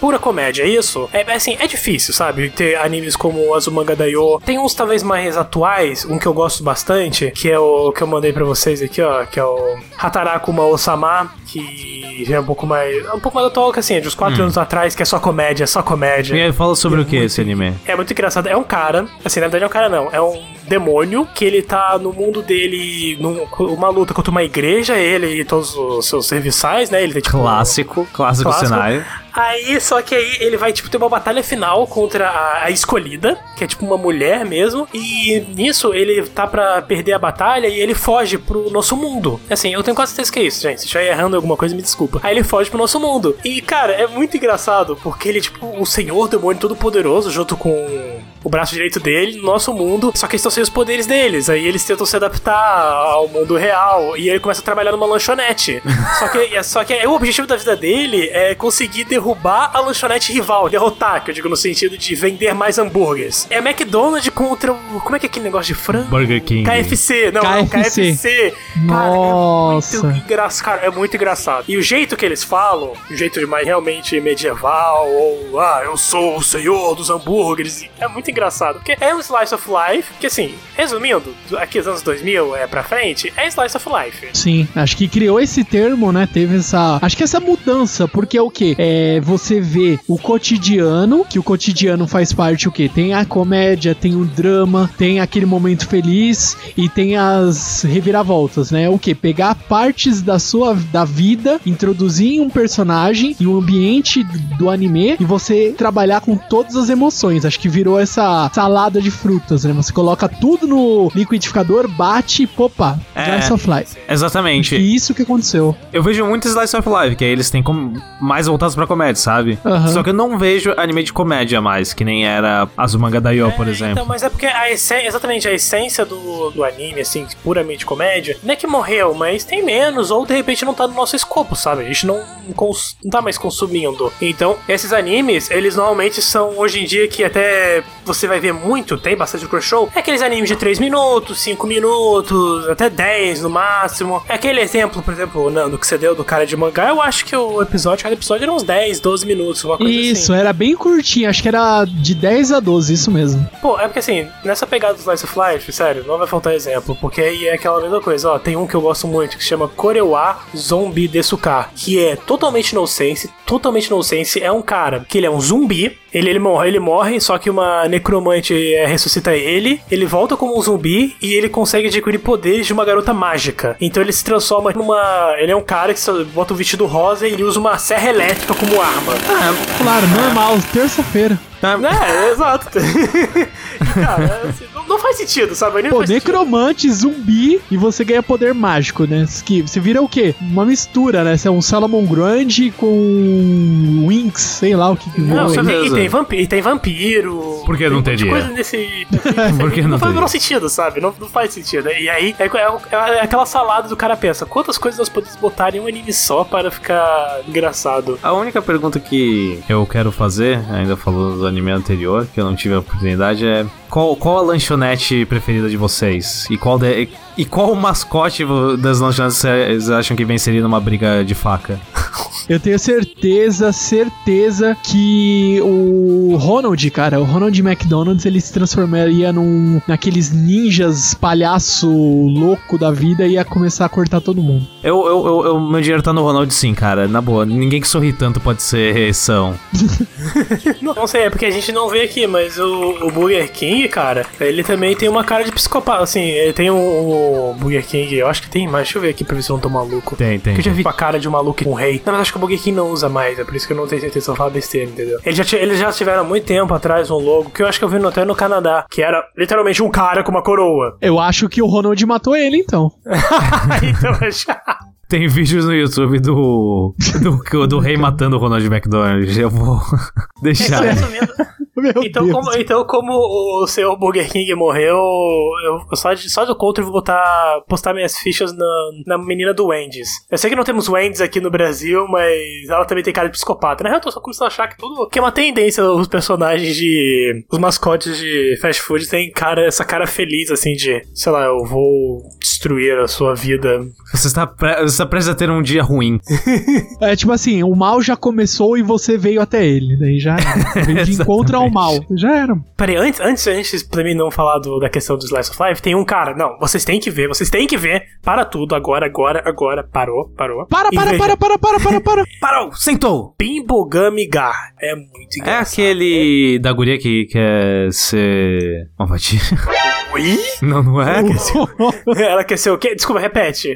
pura comédia, é isso? É assim, é difícil, sabe? Ter animes como Azumanga Daioh. Tem uns talvez mais atuais, um que eu gosto bastante, que é o que eu mandei pra vocês aqui, ó, que é o Hataraku Mao-sama, que já é um pouco mais, um pouco mais atual que assim, é de uns 4 anos atrás, que é só comédia, só comédia. E aí, fala sobre E o que esse anime? É muito engraçado. É um cara, assim, na verdade é um cara não, é um demônio que ele tá no mundo dele, numa luta contra uma igreja, ele e todos os seus serviçais, né? Ele tem tipo. Clássico, clássico, Clássico. cenário. Aí, só que aí ele vai, tipo, ter uma batalha final contra a, a escolhida, que é tipo uma mulher mesmo. E nisso ele tá pra perder a batalha e ele foge pro nosso mundo. Assim, eu tenho quase certeza que é isso, gente. Se estiver errando alguma coisa, me desculpa. Aí ele foge pro nosso mundo. E, cara, é muito engraçado, porque ele é tipo o senhor demônio todo poderoso, junto com o braço direito dele no nosso mundo, só que eles estão sem os poderes deles. Aí eles tentam se adaptar ao mundo real e ele começa a trabalhar numa lanchonete. só que, só que o objetivo da vida dele é conseguir derrubar a lanchonete rival, derrotar, que eu digo no sentido de vender mais hambúrgueres. É McDonald's contra o. Como é que é aquele negócio de frango? Burger King. KFC, não, não, KFC. KFC. Nossa. Cara, é muito, engra... cara, é muito engraçado. E o jeito que eles falam, o jeito de mais realmente medieval, ou ah, eu sou o senhor dos hambúrgueres, é muito engraçado. Porque é um slice of life, que assim, resumindo, aqui os anos 2000 é pra frente, é slice of life. Sim, acho que criou esse termo, né? Teve essa. Acho que essa mudança, porque é o que? É você vê o cotidiano, que o cotidiano faz parte o que? Tem a comédia, tem o drama, tem aquele momento feliz e tem as reviravoltas, né? O que? Pegar partes da sua da vida, introduzir em um personagem e um ambiente do anime e você trabalhar com todas as emoções. Acho que virou essa salada de frutas, né? Você coloca tudo no liquidificador, bate e popa, É. Slice of Life. Exatamente. E isso que aconteceu. Eu vejo muito Slice of Life, que aí eles têm com- mais voltados pra comédia, sabe? Aham. Só que eu não vejo anime de comédia mais, que nem era Azumanga Daioh, por É, exemplo. Então, mas é porque a essência, exatamente a essência do, do anime, assim, puramente comédia, não é que morreu, mas tem menos, ou de repente não tá no nosso escopo, sabe? A gente não, cons- não tá mais consumindo. Então, esses animes, eles normalmente são, hoje em dia, que até você vai ver muito, tem bastante cross show, é aqueles animes de 3 minutos, 5 minutos, até 10 no máximo. É aquele exemplo, por exemplo, Nando, que você deu do cara de mangá, eu acho que o episódio, cada episódio era uns 10, 12 minutos, uma coisa assim. Isso, era bem curtinho, acho que era de 10 a 12, isso mesmo. Pô, é porque assim, nessa pegada do Slice of Life, sério, não vai faltar exemplo, porque aí é aquela mesma coisa, ó, tem um que eu gosto muito que se chama Korewa Zombie Desuka, que é totalmente nonsense, totalmente nonsense, é um cara que ele é um zumbi, ele, ele morre, ele morre, só que uma necromante é, ressuscita ele, ele volta como um zumbi e ele consegue adquirir poderes de uma garota mágica. Então ele se transforma numa, ele é um cara que bota um vestido rosa e ele usa uma serra elétrica como arma. Claro, normal, terça-feira. É, exato. E, cara, assim, não, não faz sentido, sabe? Não Pô, faz sentido. necromante, zumbi e você ganha poder mágico, né? Que você vira o quê? Uma mistura, né? Você é um Salomon Grande com Winx, sei lá o que que Não, voa tem, e, tem vampiro, e tem vampiro. Por que não teria? coisa nesse. Por que não não faz o sentido, sabe? Não, não faz sentido. E aí é, é- é aquela salada do cara pensa: quantas coisas nós podemos botar em um anime só para ficar engraçado? A única pergunta que eu quero fazer, ainda falando do anime anterior, que eu não tive a oportunidade, é qual, qual a lanchonete preferida de vocês? E qual, de- e qual o mascote das lanchonetes vocês acham que venceria numa briga de faca? Eu tenho certeza, certeza que o Ronald, cara, o Ronald McDonald's, ele se transformaria num naqueles ninjas palhaço louco da vida e ia começar a cortar todo mundo. Eu, eu, eu, eu- meu dinheiro tá no Ronald sim, cara. Na boa, ninguém que sorri tanto pode ser são. Não, sei, é porque a gente não vê aqui, mas o, o Burger King, cara, ele também tem uma cara de psicopata. Assim, ele tem um, o Burger King, eu acho que tem, mas deixa eu ver aqui pra ver se eu não tô maluco. Tem, tem. Porque eu já vi com a cara de um maluco com um rei. Não, mas acho que o Burger King não usa mais, é por isso que eu não tenho certeza se eu falo besteira, entendeu? Eles já, eles já tiveram há muito tempo atrás um logo, que eu acho que eu vi no- até no Canadá, que era literalmente um cara com uma coroa. Eu acho que o Ronald matou ele, então. então, já... Tem vídeos no YouTube do, do, do rei matando o Ronald McDonald. Eu vou deixar. Resumindo, Meu Então Deus. como, então, como o senhor Burger King morreu, eu eu só, de, só do contra eu vou botar, postar minhas fichas na, na menina do Wendy's. Eu sei que não temos Wendy's aqui no Brasil, mas ela também tem cara de psicopata. Na real, eu tô só começando a achar que tudo. Que é uma tendência os personagens de. Os mascotes de fast food têm cara, essa cara feliz, assim, de. Sei lá, eu vou destruir a sua vida. Você está, pre- você está prestes a ter um dia ruim. É tipo assim, o mal já começou e você veio até ele. Daí já. Você veio de encontro ao mal. Já era. Peraí, antes, antes, antes pra mim não falar do- da questão do Slice of Life, tem um cara. Não, vocês têm que ver, vocês têm que ver. Para tudo, agora, agora, agora. Parou, parou. Para, para, veja, para, para, para, para, para. Parou! Sentou! Bimbogami Gar. É muito É engraçado. aquele da guria que quer ser uma? Oi? Não, não é? Ela quer ser o quê? Desculpa, repete.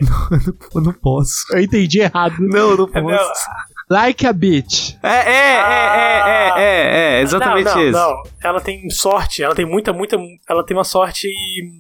Eu não posso. Eu entendi errado. Não, eu não É, posso. Like a bitch. É, é, é, é, é, é, é, exatamente não, não, isso. Não, ela tem sorte, ela tem muita, muita. Ela tem uma sorte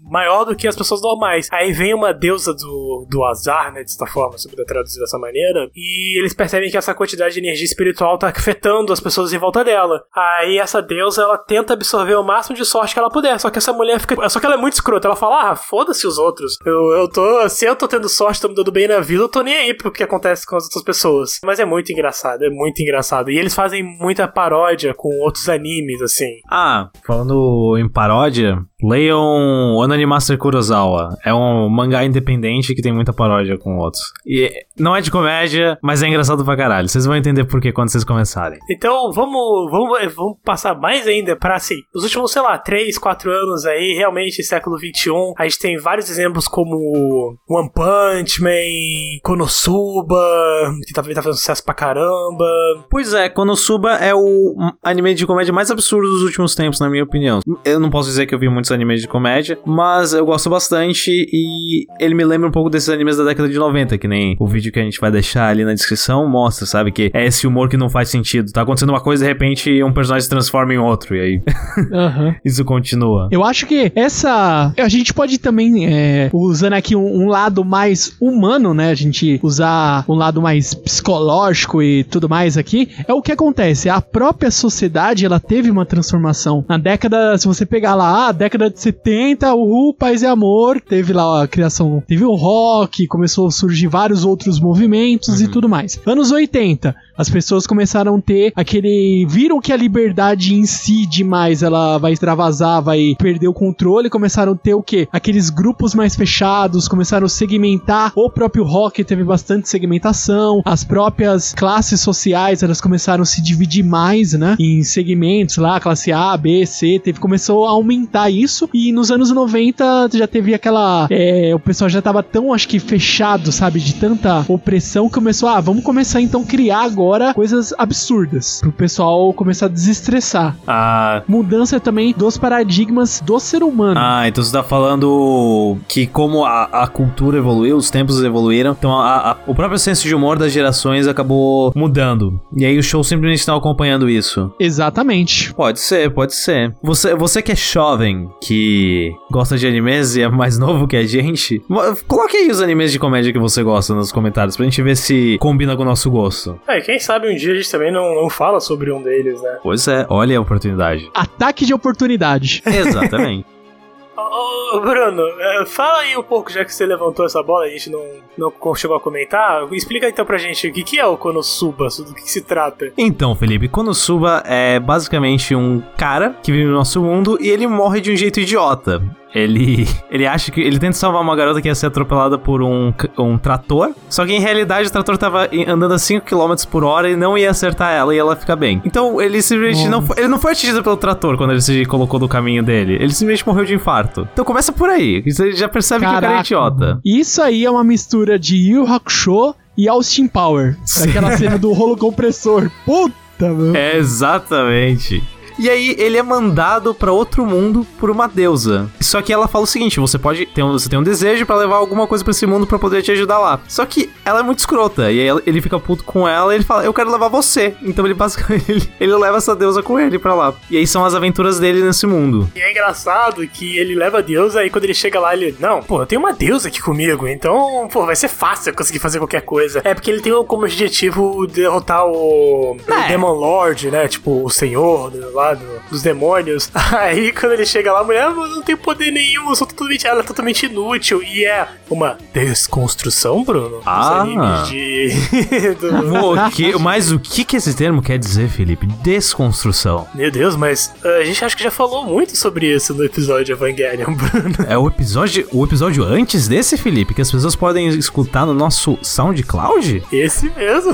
maior do que as pessoas normais. Aí vem uma deusa do, do azar, né, de certa forma, se puder traduzir dessa maneira, e eles percebem que essa quantidade de energia espiritual tá afetando as pessoas em volta dela. Aí essa deusa, ela tenta absorver o máximo de sorte que ela puder, só que essa mulher fica. Só que ela é muito escrota, ela fala, ah, foda-se os outros. Eu, eu tô. Se eu tô tendo sorte, tô me dando bem na vida, eu tô nem aí pro que acontece com as outras pessoas. Mas é muito engraçado, é muito engraçado. E eles fazem muita paródia com outros animes, assim. Ah, falando em paródia, leiam Onani Master Kurosawa. É um mangá independente que tem muita paródia com outros. E não é de comédia, mas é engraçado pra caralho. Vocês vão entender por que quando vocês começarem. Então vamos, vamos, vamos passar mais ainda pra assim. Os últimos, sei lá, 3, 4 anos aí, realmente, século 21, a gente tem vários exemplos como One Punch Man, Konosuba, que também tá fazendo sucesso pra caramba. Pois é, Konosuba é o anime de comédia mais absurdo dos últimos tempos, na minha opinião. Eu não posso dizer que eu vi muitos animes de comédia, mas eu gosto bastante e ele me lembra um pouco desses animes da década de 90, que nem o vídeo que a gente vai deixar ali na descrição mostra, sabe? Que é esse humor que não faz sentido. Tá acontecendo uma coisa e de repente um personagem se transforma em outro, e aí Aham. isso continua. Eu acho que essa. A gente pode também, é, usando aqui um, um lado mais humano, né? A gente usar um lado mais psicológico e tudo mais aqui. É o que acontece. A própria sociedade, ela teve uma transformação. Na década, se você pegar lá, a década de 70, o Paz e Amor, teve lá a criação, teve o rock, começou a surgir vários outros movimentos e tudo mais. Anos 80, as pessoas começaram a ter aquele. Viram que a liberdade em si demais ela vai extravasar, vai perder o controle. Começaram a ter o quê? Aqueles grupos mais fechados, começaram a segmentar. O próprio rock teve bastante segmentação. As próprias classes sociais elas começaram a se dividir mais, né? Em segmentos lá, classe A, B, C. Teve, começou a aumentar isso. E nos anos 90 já teve aquela. é, o pessoal já tava tão, acho que, fechado, sabe? De tanta opressão que começou. Ah, vamos começar então a criar agora coisas absurdas. Pro pessoal começar a desestressar. Ah. Mudança também dos paradigmas do ser humano. Ah, então você tá falando que como a, a cultura evoluiu, os tempos evoluíram, então a- a- o próprio senso de humor das gerações acabou mudando. E aí o show simplesmente estão acompanhando isso. Exatamente. Pode ser, pode ser. Você, você que é jovem, que gosta de animes e é mais novo que a gente, coloque aí os animes de comédia que você gosta nos comentários pra gente ver se combina com o nosso gosto. É, quem sabe um dia a gente também não, não fala sobre um deles, né? Pois é, olha a oportunidade. Ataque de oportunidade. Exatamente. Ô, Bruno, é, fala aí um pouco, já que você levantou essa bola, a gente não, não chegou a comentar. Explica então pra gente o que, é o Konosuba, do que se trata. Então, Felipe, Konosuba é basicamente um cara que vive no nosso mundo e ele morre de um jeito idiota. Ele, ele acha que. Ele tenta salvar uma garota que ia ser atropelada por um, um trator. Só que em realidade o trator tava andando a 5 km por hora e não ia acertar ela e ela fica bem. Então ele simplesmente não foi. Ele não foi atingido pelo trator quando ele se colocou no caminho dele. Ele simplesmente morreu de infarto. Então começa por aí. Você já percebe que o cara é Caraca. idiota. Isso aí é uma mistura de Yu Hakusho e Austin Power. Aquela cena do rolo compressor. Puta, meu. É, exatamente. E aí ele é mandado pra outro mundo por uma deusa. Só que ela fala o seguinte: você pode ter um, você tem um desejo pra levar alguma coisa pra esse mundo pra poder te ajudar lá. Só que ela é muito escrota e aí ele fica puto com ela e ele fala: "Eu quero levar você". Então ele basicamente ele, ele leva essa deusa com ele pra lá. E aí são as aventuras dele nesse mundo. E é engraçado que ele leva a deusa e quando ele chega lá, ele. Não, pô, eu tenho uma deusa aqui comigo, então, pô, vai ser fácil eu conseguir fazer qualquer coisa. É porque ele tem como objetivo derrotar o, o É. Demon Lord, né? Tipo, o senhor do, lá do- dos demônios. Aí quando ele chega lá, a mulher, "Ah, não tenho poder nenhum, eu sou totalmente. Ela é totalmente inútil. E é uma desconstrução, Bruno. Ah. De. O que- mas o que que esse termo quer dizer, Felipe? Desconstrução. Meu Deus, mas uh, a gente acho que já falou muito sobre isso no episódio Evangelion, Bruno. É o episódio, o episódio antes desse, Felipe, que as pessoas podem escutar no nosso SoundCloud? Esse mesmo.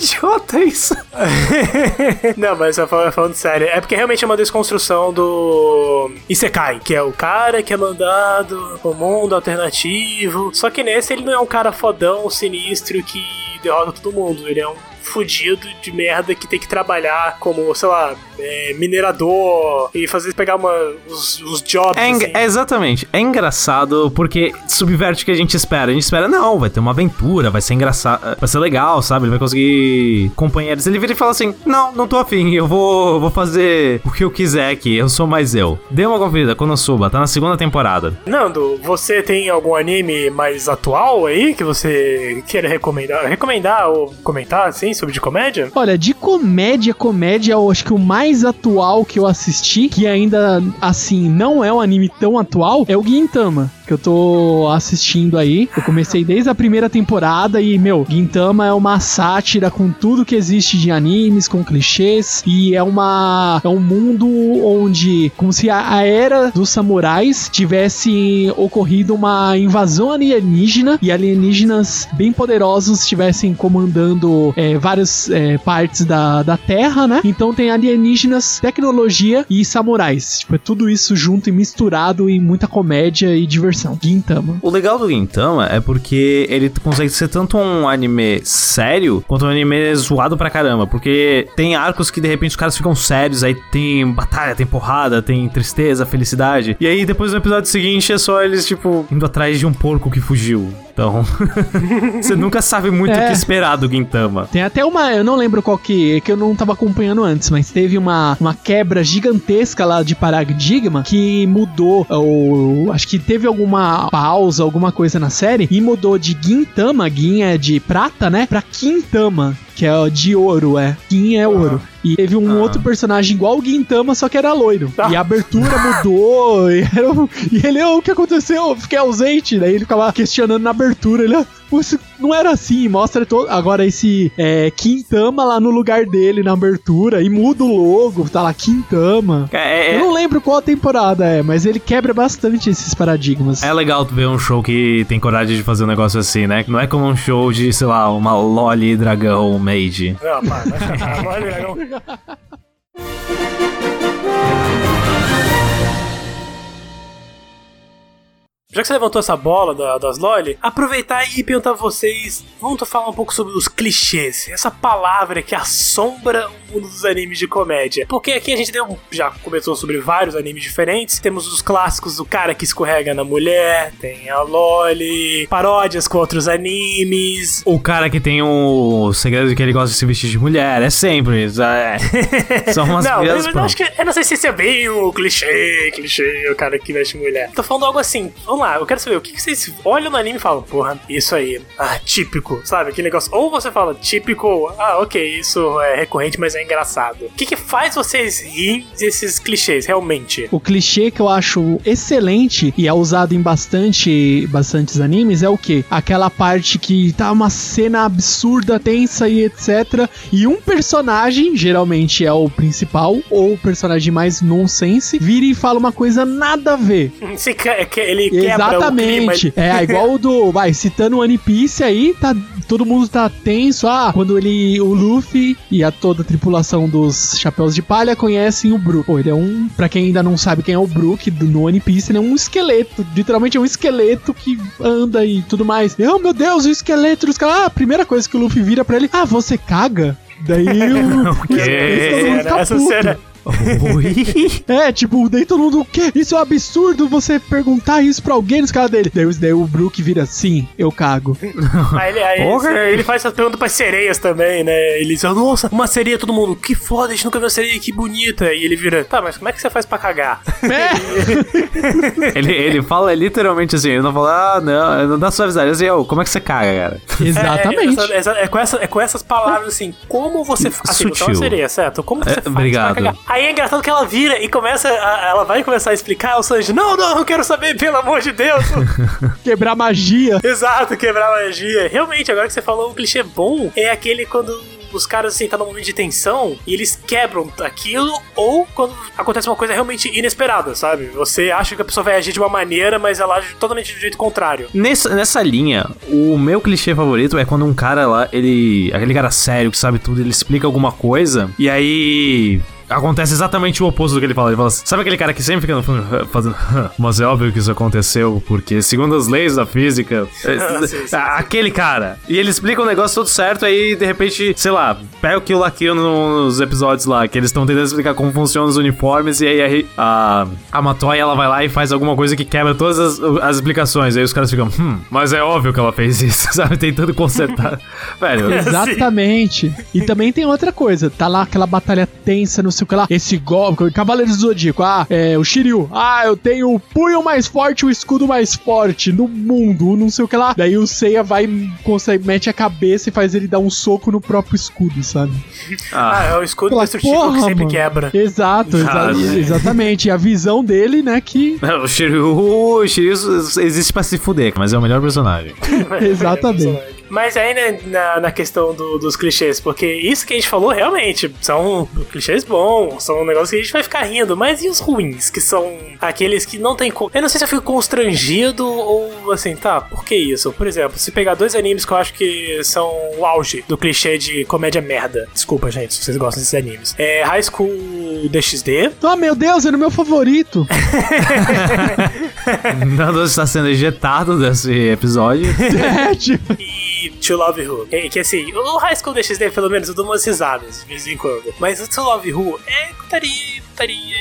Idiota isso? Não, mas fal- falando sério, é porque realmente é uma desconstrução do Isekai, que é o cara que é mandado pro mundo alternativo. Só que nesse ele não é um cara fodão, sinistro que derrota todo mundo. Ele é um fudido de merda que tem que trabalhar como, sei lá, é, minerador e fazer pegar uma, os, os jobs. É, assim. é exatamente. É engraçado porque subverte o que a gente espera. A gente espera, não, vai ter uma aventura, vai ser engraçado, vai ser legal, sabe? Ele vai conseguir companheiros. Ele vira e fala assim: Não, não tô afim, eu vou, vou fazer o que eu quiser aqui, eu sou mais eu. Dê uma conferida, Konosuba, tá na segunda temporada. Nando, você tem algum anime mais atual aí que você queira recomendar? Recomendar ou comentar, assim, sobre de comédia? Olha, de comédia, comédia, eu acho que o mais atual que eu assisti, que ainda, assim, não é um anime tão atual, é o Gintama, que eu tô assistindo aí. Eu comecei desde a primeira temporada e, meu, Gintama é uma sátira com tudo que existe de animes, com clichês, e é uma é um mundo onde, como se a, a era dos samurais tivesse ocorrido uma invasão alienígena e alienígenas bem poderosos estivessem comandando é, várias é, partes da, da Terra, né? Então tem alienígenas, tecnologia e samurais. Tipo, é tudo isso junto e misturado em muita comédia e diversão. Gintama. O legal do Gintama é porque ele consegue ser tanto um anime sério quanto um anime zoado pra caramba. Porque tem arcos que de repente os caras ficam sérios, aí tem batalha, tem porrada, tem tristeza, felicidade. E aí depois no episódio seguinte é só eles, tipo, indo atrás de um porco que fugiu. Então, você nunca sabe muito o É. que esperar do Gintama. Tem até uma, eu não lembro qual que, que eu não tava acompanhando antes, mas teve uma, uma quebra gigantesca lá de paradigma que mudou, ou acho que teve alguma pausa, alguma coisa na série, e mudou de Gintama, Gin é de prata, né, pra Quintama, que é de ouro, é. Gin é ouro. E teve um Ah. outro personagem igual o Gintama, só que era loiro. Ah. E a abertura mudou, e, um- e ele, "Oh, o que aconteceu? Eu fiquei ausente. Daí ele ficava questionando na abertura, ele, "Ah, isso não era assim, mostra todo. Agora esse é, Quintama lá no lugar dele na abertura e muda o logo, tá lá Quintama. É, Eu é, não lembro qual a temporada é, mas ele quebra bastante esses paradigmas. é legal tu ver um show que tem coragem de fazer um negócio assim, né? Não é como um show de, sei lá, uma Loli Dragão Maid. Não, pá, vai Olha, dragão. Já que você levantou essa bola da- das Loli, aproveitar e perguntar a vocês. Vamos falar um pouco sobre os clichês. Essa palavra que assombra o mundo dos animes de comédia. Porque aqui a gente deu, já comentou sobre vários animes diferentes. Temos os clássicos do cara que escorrega na mulher, tem a Loli, paródias com outros animes. O cara que tem o segredo de que ele gosta de se vestir de mulher, é sempre. isso, é. São umas não, eu, eu acho que eu não sei se esse é bem o clichê, clichê, o cara que veste mulher. Tô falando algo assim. Vamos lá, eu quero saber o que, que vocês olham no anime e falam, porra, isso aí, ah, típico, sabe? Aquele negócio. Ou você fala típico, ah, ok, isso é recorrente, mas é engraçado. O que, que faz vocês rirem desses clichês, realmente? O clichê que eu acho excelente e é usado em bastante bastantes animes é o que? Aquela parte que tá uma cena absurda, tensa e etc. E um personagem, geralmente é o principal, ou o personagem mais nonsense, vira e fala uma coisa nada a ver. Se que- que- ele quebra o. Exatamente. É igual o do. Vai, citando One Piece aí, tá. Todo mundo tá tenso. Ah, quando ele. O Luffy e a toda a tripulação dos Chapéus de Palha conhecem o Brook. Pô, ele é um. Pra quem ainda não sabe quem é o Brook do, no One Piece, ele é um esqueleto. Literalmente é um esqueleto que anda e tudo mais. Oh, meu Deus, o esqueleto. Os caras. Ah, a primeira coisa que o Luffy vira pra ele. Ah, você caga? Daí o. O mundo Cena, fica essa puto. cena. Oi? É, tipo, daí todo mundo, o quê? Isso é um absurdo você perguntar isso pra alguém nos caras dele. Daí, daí o Brook vira, sim, eu cago. Aí, ele, aí ele- ele faz essa pergunta pras sereias também, né? Ele diz, nossa, uma sereia, todo mundo, que foda, a gente nunca viu uma sereia, que bonita. E ele vira, tá, mas como é que você faz pra cagar? É, ele, ele fala literalmente assim, ele não fala, ah, não, não dá suavidade. Assim, como é que você caga, cara? exatamente. É, é, essa- é com essa- é com essas palavras assim, como você. Assim, você é uma sereia, certo? Como você É, faz obrigado. pra cagar? Aí é engraçado que ela vira e começa. a- ela vai começar a explicar o Sanji, não, não, não quero saber, pelo amor de Deus. Quebrar magia. Exato, quebrar magia. Realmente, agora que você falou, um clichê bom é aquele quando. Os caras, assim, tá num momento de tensão e eles quebram aquilo, ou quando acontece uma coisa realmente inesperada, sabe? Você acha que a pessoa vai agir de uma maneira, mas ela age totalmente do jeito contrário. Nessa, nessa linha, o meu clichê favorito é quando um cara lá, ele. aquele cara sério que sabe tudo, ele explica alguma coisa, e aí. Acontece exatamente o oposto do que ele fala. Ele fala assim, sabe aquele cara que sempre fica no fundo fazendo. Mas é óbvio que isso aconteceu, porque segundo as leis da física. é, sim, sim, aquele cara. E ele explica o negócio todo certo, aí de repente, sei lá, pega o que o Laquio nos episódios lá, que eles estão tentando explicar como funcionam os uniformes, e aí a, a Matoy ela vai lá e faz alguma coisa que quebra todas as, as explicações. Aí os caras ficam, hum, mas é óbvio que ela fez isso, sabe? Tentando consertar. Velho, Exatamente. E também tem outra coisa. Tá lá aquela batalha tensa, não sei o que lá. Esse golpe, Cavaleiros do Zodíaco. Ah, é, o Shiryu. Ah, eu tenho o punho mais forte, o escudo mais forte no mundo, não sei o que lá. Daí o Seiya vai, consegue, mete a cabeça e faz ele dar um soco no próprio escudo, sabe? Ah, é o escudo Fala, destrutivo que porra, sempre mano. quebra. Exato, exa- Ah, exatamente. E a visão dele, né, que... o Shiryu, o Shiryu existe pra se fuder, mas é o melhor personagem. Exatamente. Mas aí, né, na, na questão do- dos clichês, porque isso que a gente falou realmente são clichês bons, são negócios que a gente vai ficar rindo, mas e os ruins, que são aqueles que não tem como. Eu não sei se eu fico constrangido ou assim, tá, por que isso? Por exemplo, se pegar dois animes que eu acho que são o auge do clichê de comédia merda. Desculpa, gente, se vocês gostam desses animes. É High School DxD. Ah, meu Deus, ele é meu favorito. Nando está sendo ejetado desse episódio. é, tipo... e To Love Who. Que, que assim, o High School DxD, pelo menos, eu dou umas risadas de vez em quando. Mas o To Love Who é putaria, putaria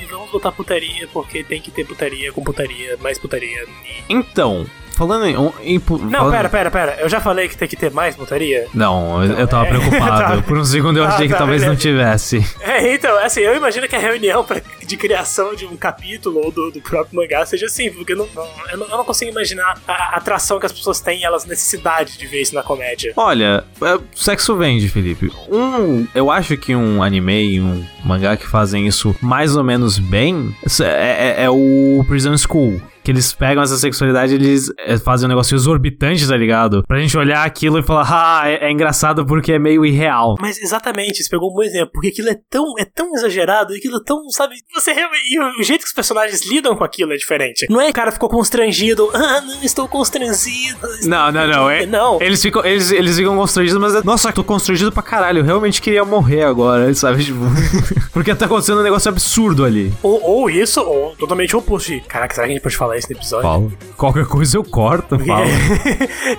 e, vamos botar putaria porque tem que ter putaria com putaria, mais putaria. Então, falando em. em Não, falando- pera, pera, pera. Eu já falei que tem que ter mais putaria? Não, eu, eu tava É. preocupado. Tá. Por um segundo eu Ah, achei que tá, talvez não beleza. tivesse. É, então, assim, eu imagino que a reunião pra, de criação de um capítulo ou do, do próprio mangá seja assim, porque eu não, não- eu, não, eu não consigo imaginar a, a atração que as pessoas têm e elas necessidade de ver isso na comédia. Olha, é, sexo vende, Felipe. Um, eu acho que um anime e um mangá que fazem isso mais ou menos bem é, é- é o Prison School. Que eles pegam essa sexualidade eles é, fazem um negócio exorbitante, tá ligado? Pra gente olhar aquilo e falar, ah, é, é engraçado porque é meio irreal. Mas exatamente, você pegou um bom exemplo, porque aquilo é tão, é tão exagerado, aquilo é tão, sabe, você realmente, e o, jeito que os personagens lidam com aquilo é diferente. Não é que o cara ficou constrangido, ah, não, estou constrangido. estou Não, não, não. É, Não. Eles ficam, eles, eles ficam constrangidos, mas é, nossa, tô constrangido pra caralho. Eu realmente queria morrer agora, sabe? Tipo, porque tá acontecendo um negócio absurdo ali. Ou, ou isso, ou totalmente oposto. Caraca, será que a gente pode falar isso no episódio? Falo. Qualquer coisa eu corto, falo.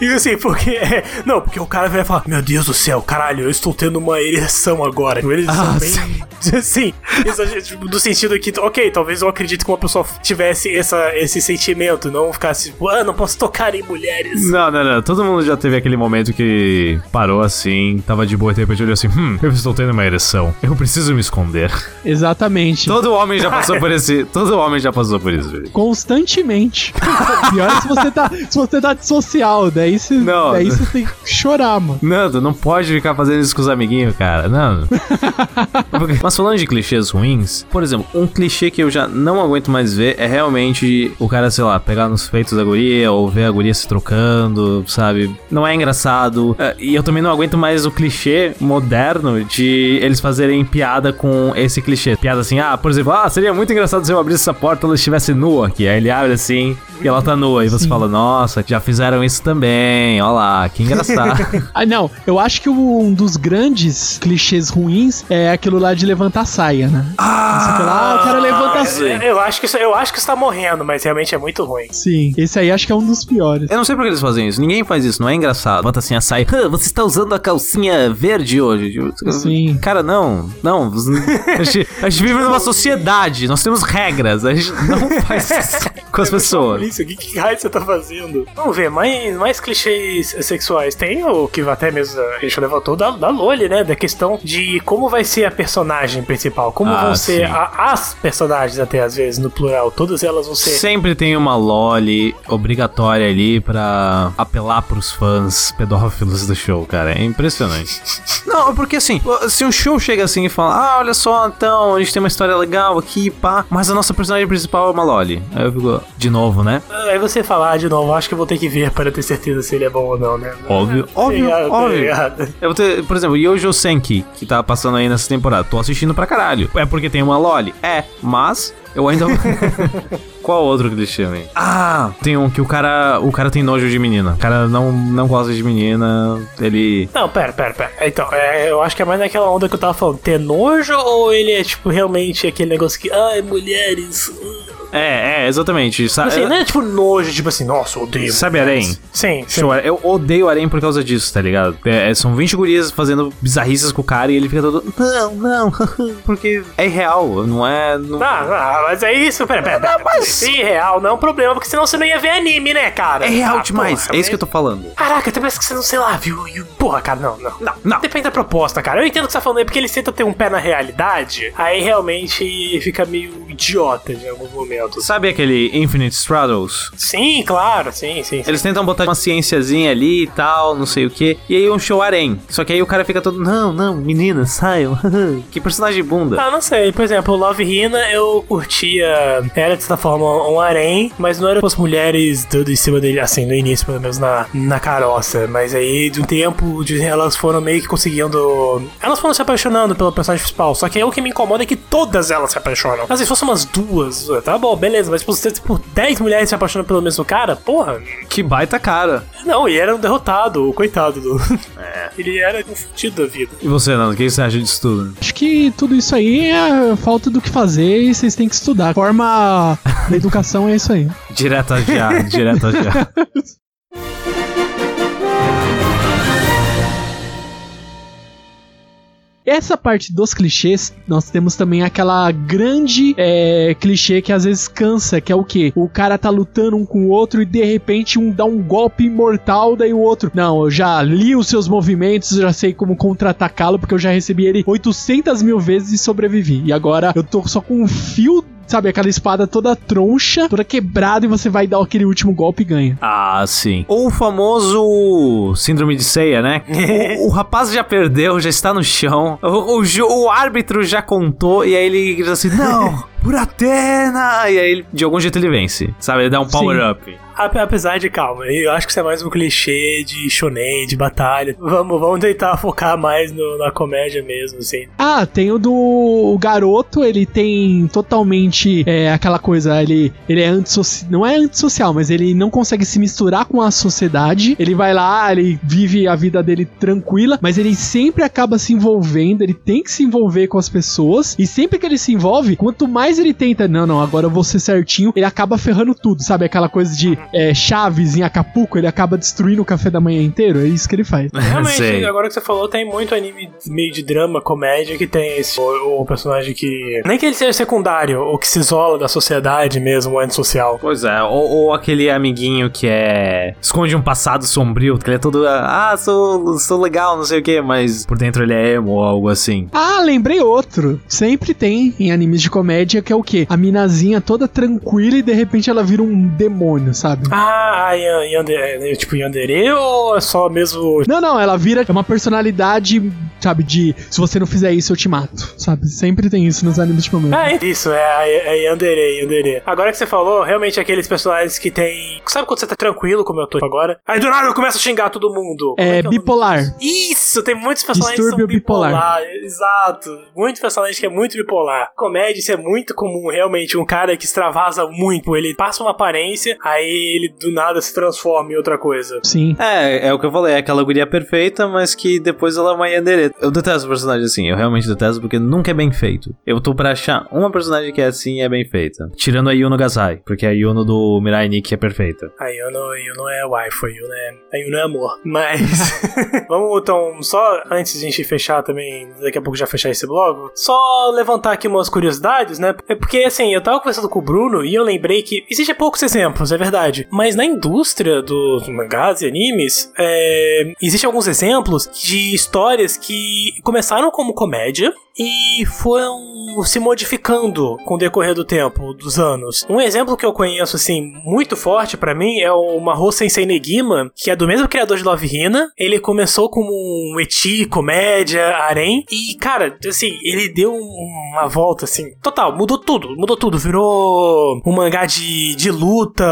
e assim, porque. é, não, porque o cara vai falar: Meu Deus do céu, caralho, eu estou tendo uma ereção agora. Eles Ah, são bem. Sim, exagero, tipo, do sentido que, ok, talvez eu acredite que uma pessoa tivesse essa, esse sentimento, não ficasse, tipo, ah, não posso tocar em mulheres. Não, não, não. Todo mundo já teve aquele momento que parou assim, tava de boa e de repente olhou assim: hum, eu estou tendo uma ereção. Eu preciso me esconder. Exatamente. Todo homem já passou por esse. Todo homem já passou por isso, velho. Constantemente. Pior é se você tá, se você tá social, daí você, Não. daí você tem que chorar, mano. Nando, não pode ficar fazendo isso com os amiguinhos, cara. Não. Mas falando de clichês ruins, por exemplo, um clichê que eu já não aguento mais ver é realmente o cara, sei lá, pegar nos peitos da guria ou ver a guria se trocando, sabe? Não é engraçado. É, E eu também não aguento mais o clichê moderno de eles fazerem piada com esse clichê. Piada assim, ah, por exemplo, ah, seria muito engraçado se eu abrisse essa porta e ela estivesse nua aqui. Aí ele abre assim e ela tá nua. E você fala, nossa, já fizeram isso também. Olha lá, que engraçado. Ah, não, eu acho que um dos grandes clichês ruins é aquilo lá de levantar a saia, né? Ah, ah o cara levanta a saia. Eu, acho que isso, eu acho que isso tá morrendo, mas realmente é muito ruim. Sim, esse aí acho que é um dos piores. Eu não sei por que eles fazem isso. Ninguém faz isso, não é engraçado. Bota assim a saia. "Hã, você está usando a calcinha verde hoje. Tipo, Sim. Cara, não. Não. A gente, a gente vive numa sociedade. Nós temos regras. A gente não faz isso com as pessoas. Isso, o que, que raio você tá fazendo? Vamos ver, mais, mais clichês sexuais. Tem o que até mesmo a gente levantou da, da Loli, né? Da questão de como vai ser a personagem principal. Como Ah, vão ser a- as personagens, até às vezes, no plural. Todas elas vão ser. Sempre tem uma loli obrigatória ali pra apelar pros fãs pedófilos do show, cara. É impressionante. Não, porque assim, se um show chega assim e fala, ah, olha só, então, a gente tem uma história legal aqui, pá, mas a nossa personagem principal é uma loli. Aí eu fico, de novo, né? Aí você falar de novo, acho que eu vou ter que ver para ter certeza se ele é bom ou não, né? Óbvio, Tá óbvio, ligado, tá óbvio. ligado. Eu vou ter, por exemplo, Yojo Senki, que tá passando aí nessa temporada. Tô assistindo pra caralho. É porque tem uma loli? É, mas eu ainda. Qual outro clichê, man? Ah, tem um que o cara, o cara tem nojo de menina. O cara não, não gosta de menina, ele... Não, pera, pera, pera. Então, é, eu acho que é mais naquela onda que eu tava falando. Ter nojo ou ele é, tipo, realmente aquele negócio que, ai, mulheres. uh, É, é, exatamente. Sa Assim, não é tipo nojo, tipo assim, nossa, eu odeio. Sabe harém? Sim, sim. Eu odeio Arém por causa disso, tá ligado? É, é, são 20 gurias fazendo bizarrices com o cara e ele fica todo. Não, não, porque é real, não é. Não... Ah, ah, mas é isso, pera, pera, pera. mas- Se real não é um problema, porque senão você não ia ver anime, né, cara? É real Ah, demais, porra, é isso que eu tô falando. Caraca, até parece que você não, sei lá, viu? Porra, cara, não, não. Não, não. Depende da proposta, cara. Eu entendo o que você tá falando aí, porque ele tenta ter um pé na realidade, aí realmente fica meio idiota em alguns momentos. Sabe aquele Infinite Straddles? Sim, claro, sim, sim. sim. Eles tentam botar uma ciênciazinha ali e tal, não sei o que. E aí um show harém. Só que aí o cara fica todo. Não, não, meninas, saiam. que personagem bunda. Ah, não sei. Por exemplo, Love Hina eu curtia. Era de certa forma um harém, mas não era as mulheres dando em cima dele, assim, no início, pelo menos na, na caroça. Mas aí, de um tempo, de, elas foram meio que conseguindo. Elas foram se apaixonando pelo personagem principal. Só que aí o que me incomoda é que todas elas se apaixonam. Mas se fosse umas duas, tá bom, beleza. Mas se você por 10 mulheres se apaixonam pelo mesmo cara, porra. Que baita cara. Não, e era um derrotado, o coitado do. É. Ele era confundido da vida. E você, Nando, o que você acha disso tudo? Acho que tudo isso aí é falta do que fazer e vocês têm que estudar. A forma da educação é isso aí. Direta já, direta já. Essa parte dos clichês, nós temos também aquela grande é, clichê que às vezes cansa, que é o que? O cara tá lutando um com o outro e de repente um dá um golpe mortal, daí o outro. Não, eu já li os seus movimentos, já sei como contra-atacá-lo, porque eu já recebi ele 800 mil vezes e sobrevivi. E agora eu tô só com um fio. Sabe, aquela espada toda troncha, toda quebrada, e você vai dar aquele último golpe e ganha. Ah, sim. Ou o famoso síndrome de ceia, né? o, o rapaz já perdeu, já está no chão. O, o, ju- o árbitro já contou e aí ele grita assim: Não, por Atena! E aí, ele- de algum jeito, ele vence. Sabe? Ele dá um power up. Ape- Apesar de, calma, eu acho que isso é mais um clichê de shonen, de batalha. Vamos, vamos tentar focar mais no- na comédia mesmo, assim. Ah, tem o do o garoto, ele tem totalmente é, aquela coisa, ele, ele é antissocial, não é antissocial, mas ele não consegue se misturar com a sociedade. Ele vai lá, ele vive a vida dele tranquila, mas ele sempre acaba se envolvendo, ele tem que se envolver com as pessoas, e sempre que ele se envolve, quanto mais ele tenta, não, não, agora eu vou ser certinho, ele acaba ferrando tudo, sabe? Aquela coisa de é, Chaves em Acapulco, ele acaba destruindo o café da manhã inteiro, é isso que ele faz. Realmente, Sei. agora que você falou, tem muito anime meio de drama, comédia, que tem esse o, o personagem que. Nem que ele seja secundário, ou que se isola da sociedade mesmo, o antissocial. Pois é, ou, ou aquele amiguinho que é. esconde um passado sombrio, que ele é todo. Ah, sou, sou legal, não sei o que, mas por dentro ele é emo ou algo assim. Ah, lembrei outro. Sempre tem em animes de comédia que é o quê? A minazinha toda tranquila e de repente ela vira um demônio, sabe? Ah, Yan- Yandere, é tipo Yandere ou é só mesmo. Não, não, ela vira uma personalidade, sabe, de se você não fizer isso eu te mato, sabe? Sempre tem isso nos animes de. Ah, é isso, é, é, é Yandere, Yandere. Agora que você falou, realmente aqueles personagens que tem. Sabe quando você tá tranquilo, como eu tô agora? Aí do nada eu começo a xingar todo mundo. É que o nome bipolar. Isso, tem muitos personagens que Distúrbio são bipolar. bipolar. Exato. Muitos personagens que é muito bipolar. Comédia, isso é muito comum, realmente. Um cara que extravasa muito. Ele passa uma aparência, aí ele do nada se transforma em outra coisa. Sim. É, é o que eu falei, é aquela guria perfeita, mas que depois ela é uma yandere. Eu detesto personagem assim, eu realmente detesto porque nunca é bem feito. Eu tô pra achar uma personagem que é assim e é bem feita. Tirando a Yuno Gazai, porque a Yuno do Mirai Nikki é perfeita. A Yuno, Yuno é waifu, a Yuno é, a Yuno é amor. Mas, vamos então, só antes de a gente fechar também, daqui a pouco já fechar esse blog, só levantar aqui umas curiosidades, né? É porque, assim, eu tava conversando com o Bruno e eu lembrei que existem poucos exemplos, é verdade. Mas na indústria dos mangás e animes, é, existem alguns exemplos de histórias que começaram como comédia e foram se modificando com o decorrer do tempo, dos anos. Um exemplo que eu conheço, assim, muito forte pra mim é o Mahou Sensei Negima, que é do mesmo criador de Love Hina. Ele começou como um eti, comédia, harém, e, cara, assim, ele deu um- uma volta, assim, total, mudou tudo, mudou tudo, virou um mangá de, de luta,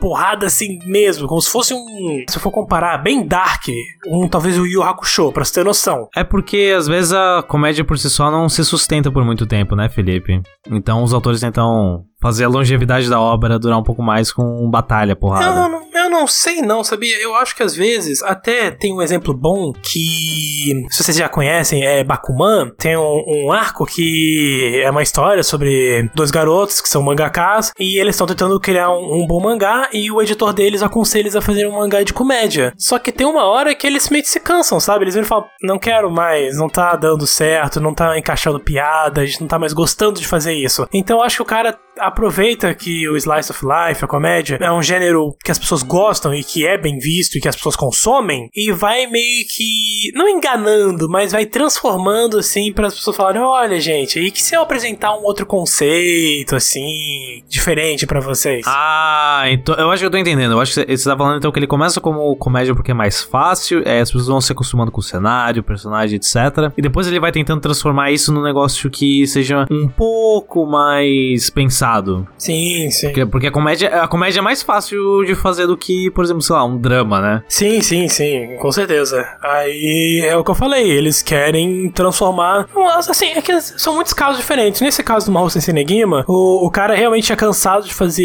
porrada, assim, mesmo, como se fosse um, se eu for comparar, bem dark, um, talvez o Yu Hakusho, pra você ter noção. É porque às vezes a comédia por si só não se sustenta por muito tempo, né, Felipe? Então os autores tentam fazer a longevidade da obra durar um pouco mais com batalha, porrada. Eu não, eu não sei não, sabia? Eu acho que às vezes, até tem um exemplo bom que, se vocês já conhecem, é Bakuman, tem um, um arco que é uma história sobre dois garotos que são mangakas e eles estão tentando criar um, um, bom mangá e o editor deles aconselha eles a fazer um mangá de comédia. Só que tem uma hora que eles meio que se cansam, sabe? Eles viram e falam, não quero mais, não tá dando certo, não tá encaixando piada, a gente não tá mais gostando de fazer isso. Então eu acho que o cara aproveita que o Slice of Life, a comédia, é um gênero que as pessoas gostam e que é bem visto e que as pessoas consomem, e vai meio que, não enganando, mas vai transformando assim para as pessoas falarem: olha, gente, e que se eu apresentar um outro conceito, assim, diferente para vocês? Ah, então eu acho que eu tô entendendo. Eu acho que você tá falando então que ele começa como comédia porque é mais fácil, é, as pessoas vão se acostumando com o cenário, o personagem, etc. E depois ele vai tentando transformar isso num negócio que seja um pouco mais pensado engraçado. Sim, sim. Porque, porque, a, comédia, a comédia é mais fácil de fazer do que, por exemplo, sei lá, um drama, né? Sim, sim, sim, com certeza. Aí é o que eu falei, eles querem transformar. Assim, é que são muitos casos diferentes. Nesse caso do Mahou Sensei Negima, o, o cara realmente é cansado de fazer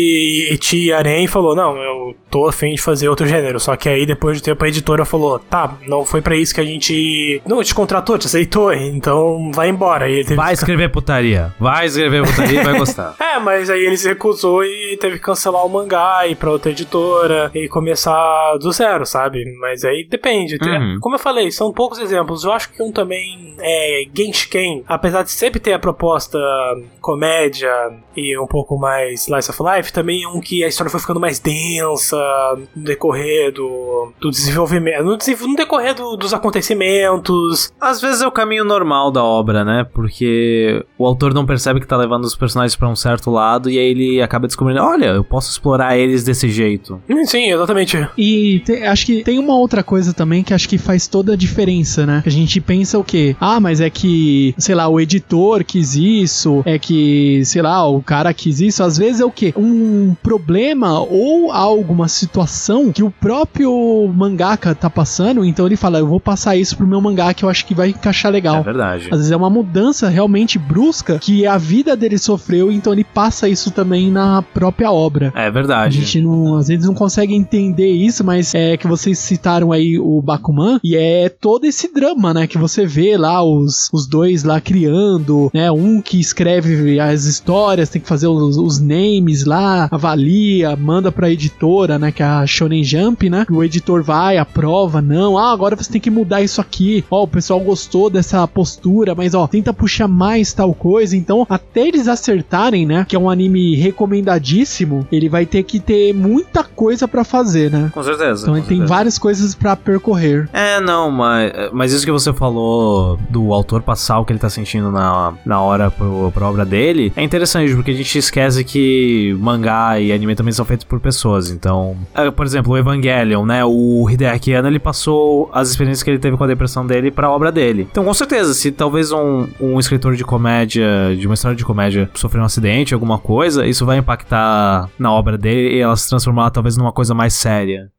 Eti e Arém e falou: Não, eu tô afim de fazer outro gênero. Só que aí depois de tempo a editora falou: Tá, não foi para isso que a gente. Não, te contratou, te aceitou, então vai embora. Vai escrever putaria. Vai escrever putaria e vai gostar. é, mas mas aí ele se recusou e teve que cancelar o mangá, ir pra outra editora e começar do zero, sabe? Mas aí depende. Uhum. Como eu falei, são poucos exemplos. Eu acho que um também é Genshiken, apesar de sempre ter a proposta comédia e um pouco mais slice of life, também é um que a história foi ficando mais densa no decorrer do, do desenvolvimento, no, no decorrer do, dos acontecimentos. Às vezes é o caminho normal da obra, né? Porque o autor não percebe que tá levando os personagens para um certo lado lado e aí ele acaba descobrindo, olha, eu posso explorar eles desse jeito. Sim, exatamente. E te, acho que tem uma outra coisa também que acho que faz toda a diferença, né? A gente pensa o quê? Ah, mas é que, sei lá, o editor quis isso, é que, sei lá, o cara quis isso. Às vezes é o quê? Um problema ou alguma situação que o próprio mangaka tá passando, então ele fala, eu vou passar isso pro meu mangá que eu acho que vai encaixar legal. É verdade. Às vezes é uma mudança realmente brusca que a vida dele sofreu, então ele passa isso também na própria obra. É verdade. A gente não, às vezes não consegue entender isso, mas é que vocês citaram aí o Bakuman e é todo esse drama, né, que você vê lá os, os dois lá criando, né, um que escreve as histórias, tem que fazer os, os names lá, avalia, manda pra editora, né, que é a Shonen Jump, né, o editor vai, aprova, não, ah, agora você tem que mudar isso aqui, ó, o pessoal gostou dessa postura, mas ó, tenta puxar mais tal coisa, então até eles acertarem, né, que é um anime recomendadíssimo, ele vai ter que ter muita coisa para fazer, né? Com certeza. Então com ele certeza. tem várias coisas para percorrer. É, não, mas, mas isso que você falou do autor passar o que ele tá sentindo na, na hora pro, pra obra dele é interessante, porque a gente esquece que mangá e anime também são feitos por pessoas. Então, é, por exemplo, o Evangelion, né? O Hideaki Anno, ele passou as experiências que ele teve com a depressão dele pra obra dele. Então, com certeza, se talvez um, um escritor de comédia, de uma história de comédia, sofreu um acidente, alguma alguma coisa, isso vai impactar na obra dele e ela se transformar talvez numa coisa mais séria.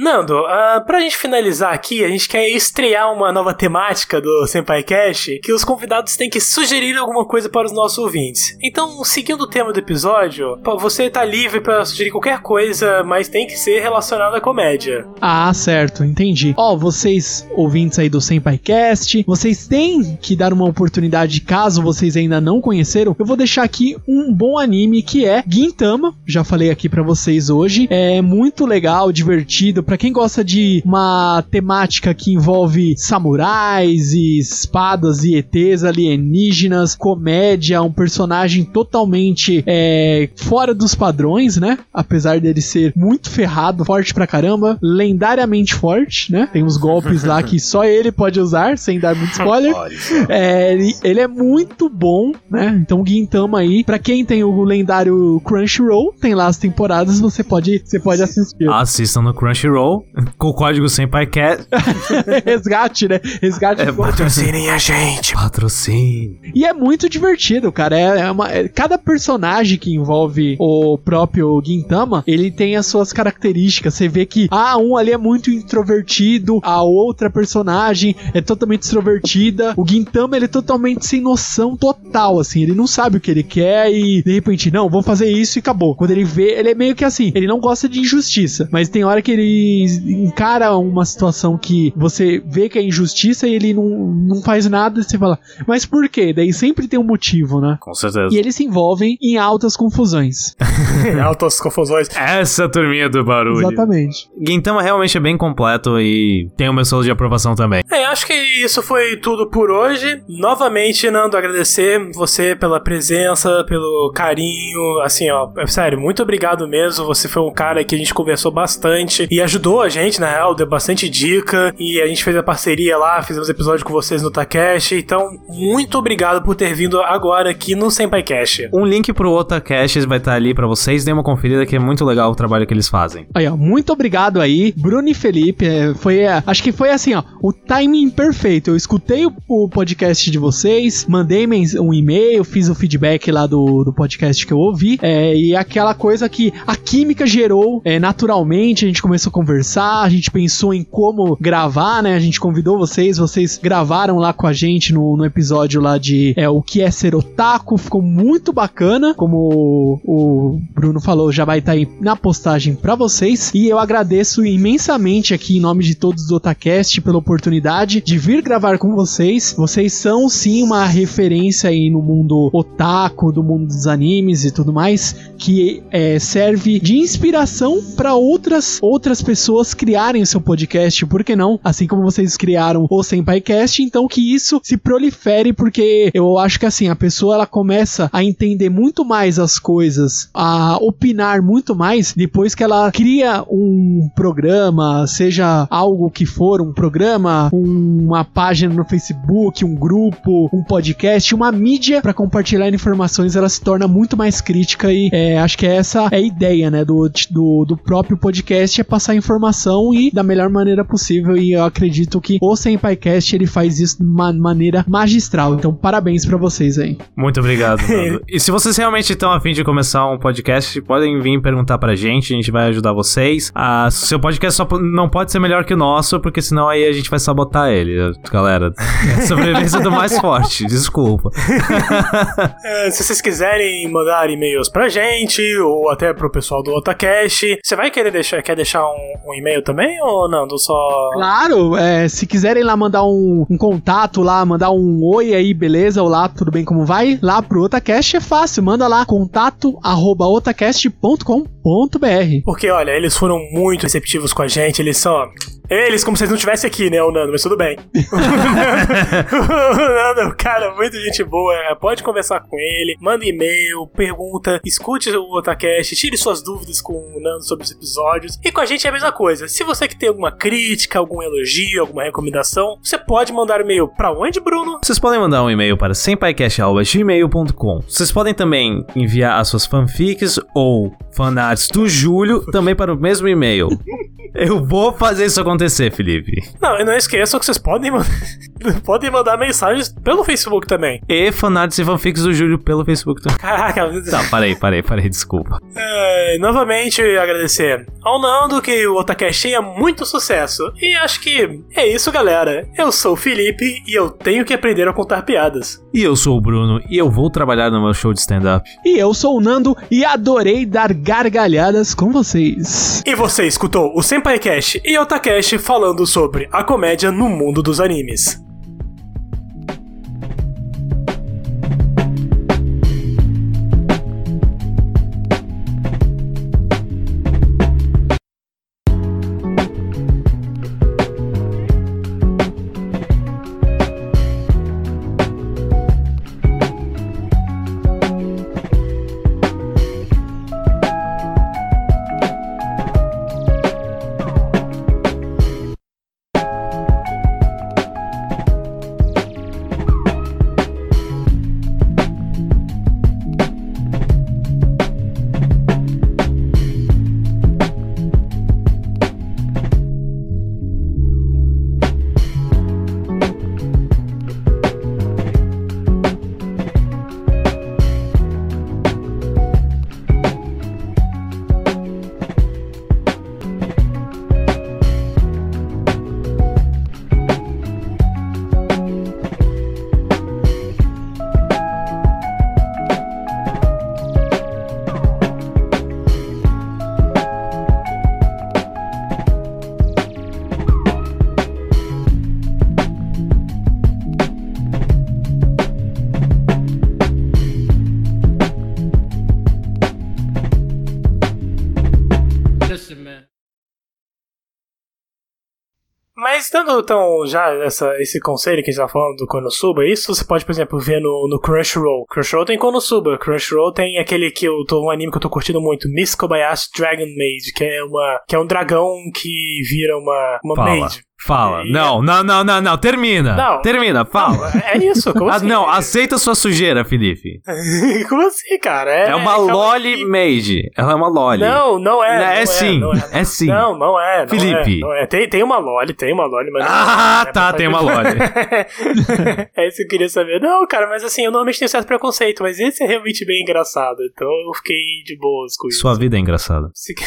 Nando, uh, pra gente finalizar aqui, a gente quer estrear uma nova temática do Senpai Cash, que os convidados têm que sugerir alguma coisa para os nossos ouvintes. Então, seguindo o tema do episódio, você tá livre para sugerir qualquer coisa, mas tem que ser relacionado à comédia. Ah, certo, entendi. Ó, oh, vocês ouvintes aí do Senpai Cast, vocês têm que dar uma oportunidade caso vocês ainda não conheceram. Eu vou deixar aqui um bom anime que é Gintama, já falei aqui para vocês hoje. É muito legal, divertido para quem gosta de uma temática que envolve samurais e espadas e ETs alienígenas, comédia, um personagem totalmente é, fora dos padrões, né? Apesar dele ser muito ferrado, forte pra caramba, lendariamente forte, né? Tem uns golpes lá que só ele pode usar, sem dar muito spoiler. É, ele, ele, é muito bom, né? Então Gintama aí, pra quem tem o lendário Crunchyroll, tem lá as temporadas, você pode, você pode assistir. Assistam no Crunchyroll Com o código SenpaiCast. Resgate, né? Resgate. É, Patrocinem a gente. Patrocínio. E é muito divertido, cara. É, é uma, é- cada personagem que envolve o próprio Gintama, ele tem as suas características. Você vê que, ah, um ali é muito introvertido, a outra personagem é totalmente extrovertida. O Gintama, ele é totalmente sem noção total, assim. Ele não sabe o que ele quer e, de repente, não, vou fazer isso e acabou. Quando ele vê, ele é meio que assim, ele não gosta de injustiça. Mas tem hora que ele encara uma situação que você vê que é injustiça e ele não, não faz nada e você fala, mas por quê? Daí sempre tem um motivo, né? Com certeza. E eles se envolvem em altas confusões. Altas confusões. Essa turminha do barulho. Exatamente. Gintama realmente é bem completo e tem o meu selo de aprovação também. É, acho que isso foi tudo por hoje. Novamente, Nando, agradecer você pela presença, pelo carinho. Assim, ó, é sério, muito obrigado mesmo. Você foi um cara que a gente conversou bastante e ajudou a gente, na real, deu bastante dica. E a gente fez a parceria lá, fizemos episódio com vocês no Takeshi. Então, muito obrigado por ter vindo agora aqui no Senpai Cash. Um link pro Otacast vai estar ali pra vocês. Dê uma conferida que é muito legal o trabalho que eles fazem. Aí, ó, muito obrigado aí, Bruno e Felipe. é, Foi, é, acho que foi assim, ó, o timing perfeito. Eu escutei o, o podcast de vocês, mandei um e-mail, fiz o feedback lá do, do podcast que eu ouvi, é, e aquela coisa que a química gerou é, naturalmente. A gente começou a conversar, a gente pensou em como gravar, né? A gente convidou vocês, vocês gravaram lá com a gente no, no episódio lá de é, o que é ser otaku. Ficou muito bacana, como o, Bruno falou, já vai estar aí na postagem pra vocês. E eu agradeço imensamente aqui em nome de todos do Otacast pela oportunidade de vir gravar com vocês. Vocês são sim uma referência aí no mundo otaku, do mundo dos animes e tudo mais, que é, serve de inspiração para outras outras pessoas criarem o seu podcast, por que não? Assim como vocês criaram o SenpaiCast, então que isso se prolifere, porque eu acho que assim, a pessoa ela começa a entender muito mais as coisas, a opinar muito mais depois que ela cria um programa, seja algo que for, um programa, uma página no Facebook, um grupo, um podcast, uma mídia para compartilhar informações, ela se torna muito mais crítica e é, acho que essa é a ideia, né, do, do, do próprio podcast é passar informação e da melhor maneira possível e eu acredito que o SenpaiCast ele faz isso de uma maneira magistral, então parabéns pra vocês aí. Muito obrigado, Nando. E se vocês realmente estão afim de começar um podcast, podem vir perguntar pra gente, a gente vai ajudar vocês. Ah, seu podcast só não pode ser melhor que o nosso, porque senão aí a gente vai sabotar ele. Galera, é sobrevivência do mais forte, desculpa. É, se vocês quiserem mandar e-mails pra gente, ou até pro pessoal do Otacast, você vai querer deixar, quer deixar um, um e-mail também, ou não? Do só... Claro, é, se quiserem lá mandar um, um contato lá, mandar um oi aí, beleza? Olá, tudo bem, como vai? Lá pro Otacast é fácil, manda lá contato arroba otacast.com.br. Porque, olha, eles foram muito receptivos com a gente, eles são... Eles, como se eles não estivessem aqui, né, o Nando, mas tudo bem. o Nando, cara, muito gente boa. Pode conversar com ele, manda e-mail, pergunta, escute o Otacast, tire suas dúvidas com o Nando sobre os episódios. E com a gente é a mesma coisa. Se você que tem alguma crítica, algum elogio, alguma recomendação, você pode mandar e-mail pra onde, Bruno? Vocês podem mandar um e-mail para sempaicast.gmail.com. Vocês podem também enviar as suas fanfics ou do Júlio também para o mesmo e-mail. Eu vou fazer isso acontecer, Felipe. Não, e não esqueçam que vocês podem, man- podem mandar mensagens pelo Facebook também. E fanarts e fanfics do Júlio pelo Facebook também. Caraca, Tá, parei, parei, parei, desculpa. É, novamente agradecer ao Nando que o Otacast tenha muito sucesso. E acho que é isso, galera. Eu sou o Felipe e eu tenho que aprender a contar piadas. E eu sou o Bruno e eu vou trabalhar no meu show de stand-up. E eu sou o Nando e adorei dar gargalhadas com vocês. E você escutou o Senpai Cast e Otacast falando sobre a comédia no mundo dos animes. Então já essa, esse conselho que a gente tá falando do Konosuba, isso você pode, por exemplo, ver no, no Crunchyroll. Crunchyroll tem Konosuba, Crunchyroll tem aquele que eu tô um anime que eu tô curtindo muito, Miss Kobayashi Dragon Maid, que é uma que é um dragão que vira uma uma Fala. maid. Fala. E- Não, não, não, não, não. Termina. Não. Termina, fala. É isso, como Ah, assim? não, aceita sua sujeira, Felipe. como assim, cara? É, uma calma loli maid. Ela é uma loli. Não, não é. Não, é não sim, não é sim. Não, não é. Não Felipe. É, não é. Tem, tem uma Loli, tem uma Loli, mas. Ah, não é tá, tem uma Loli. é isso que eu queria saber. Não, cara, mas assim, eu normalmente tenho certo preconceito, mas esse é realmente bem engraçado. Então eu fiquei de boas com isso. Sua vida é engraçada. Se-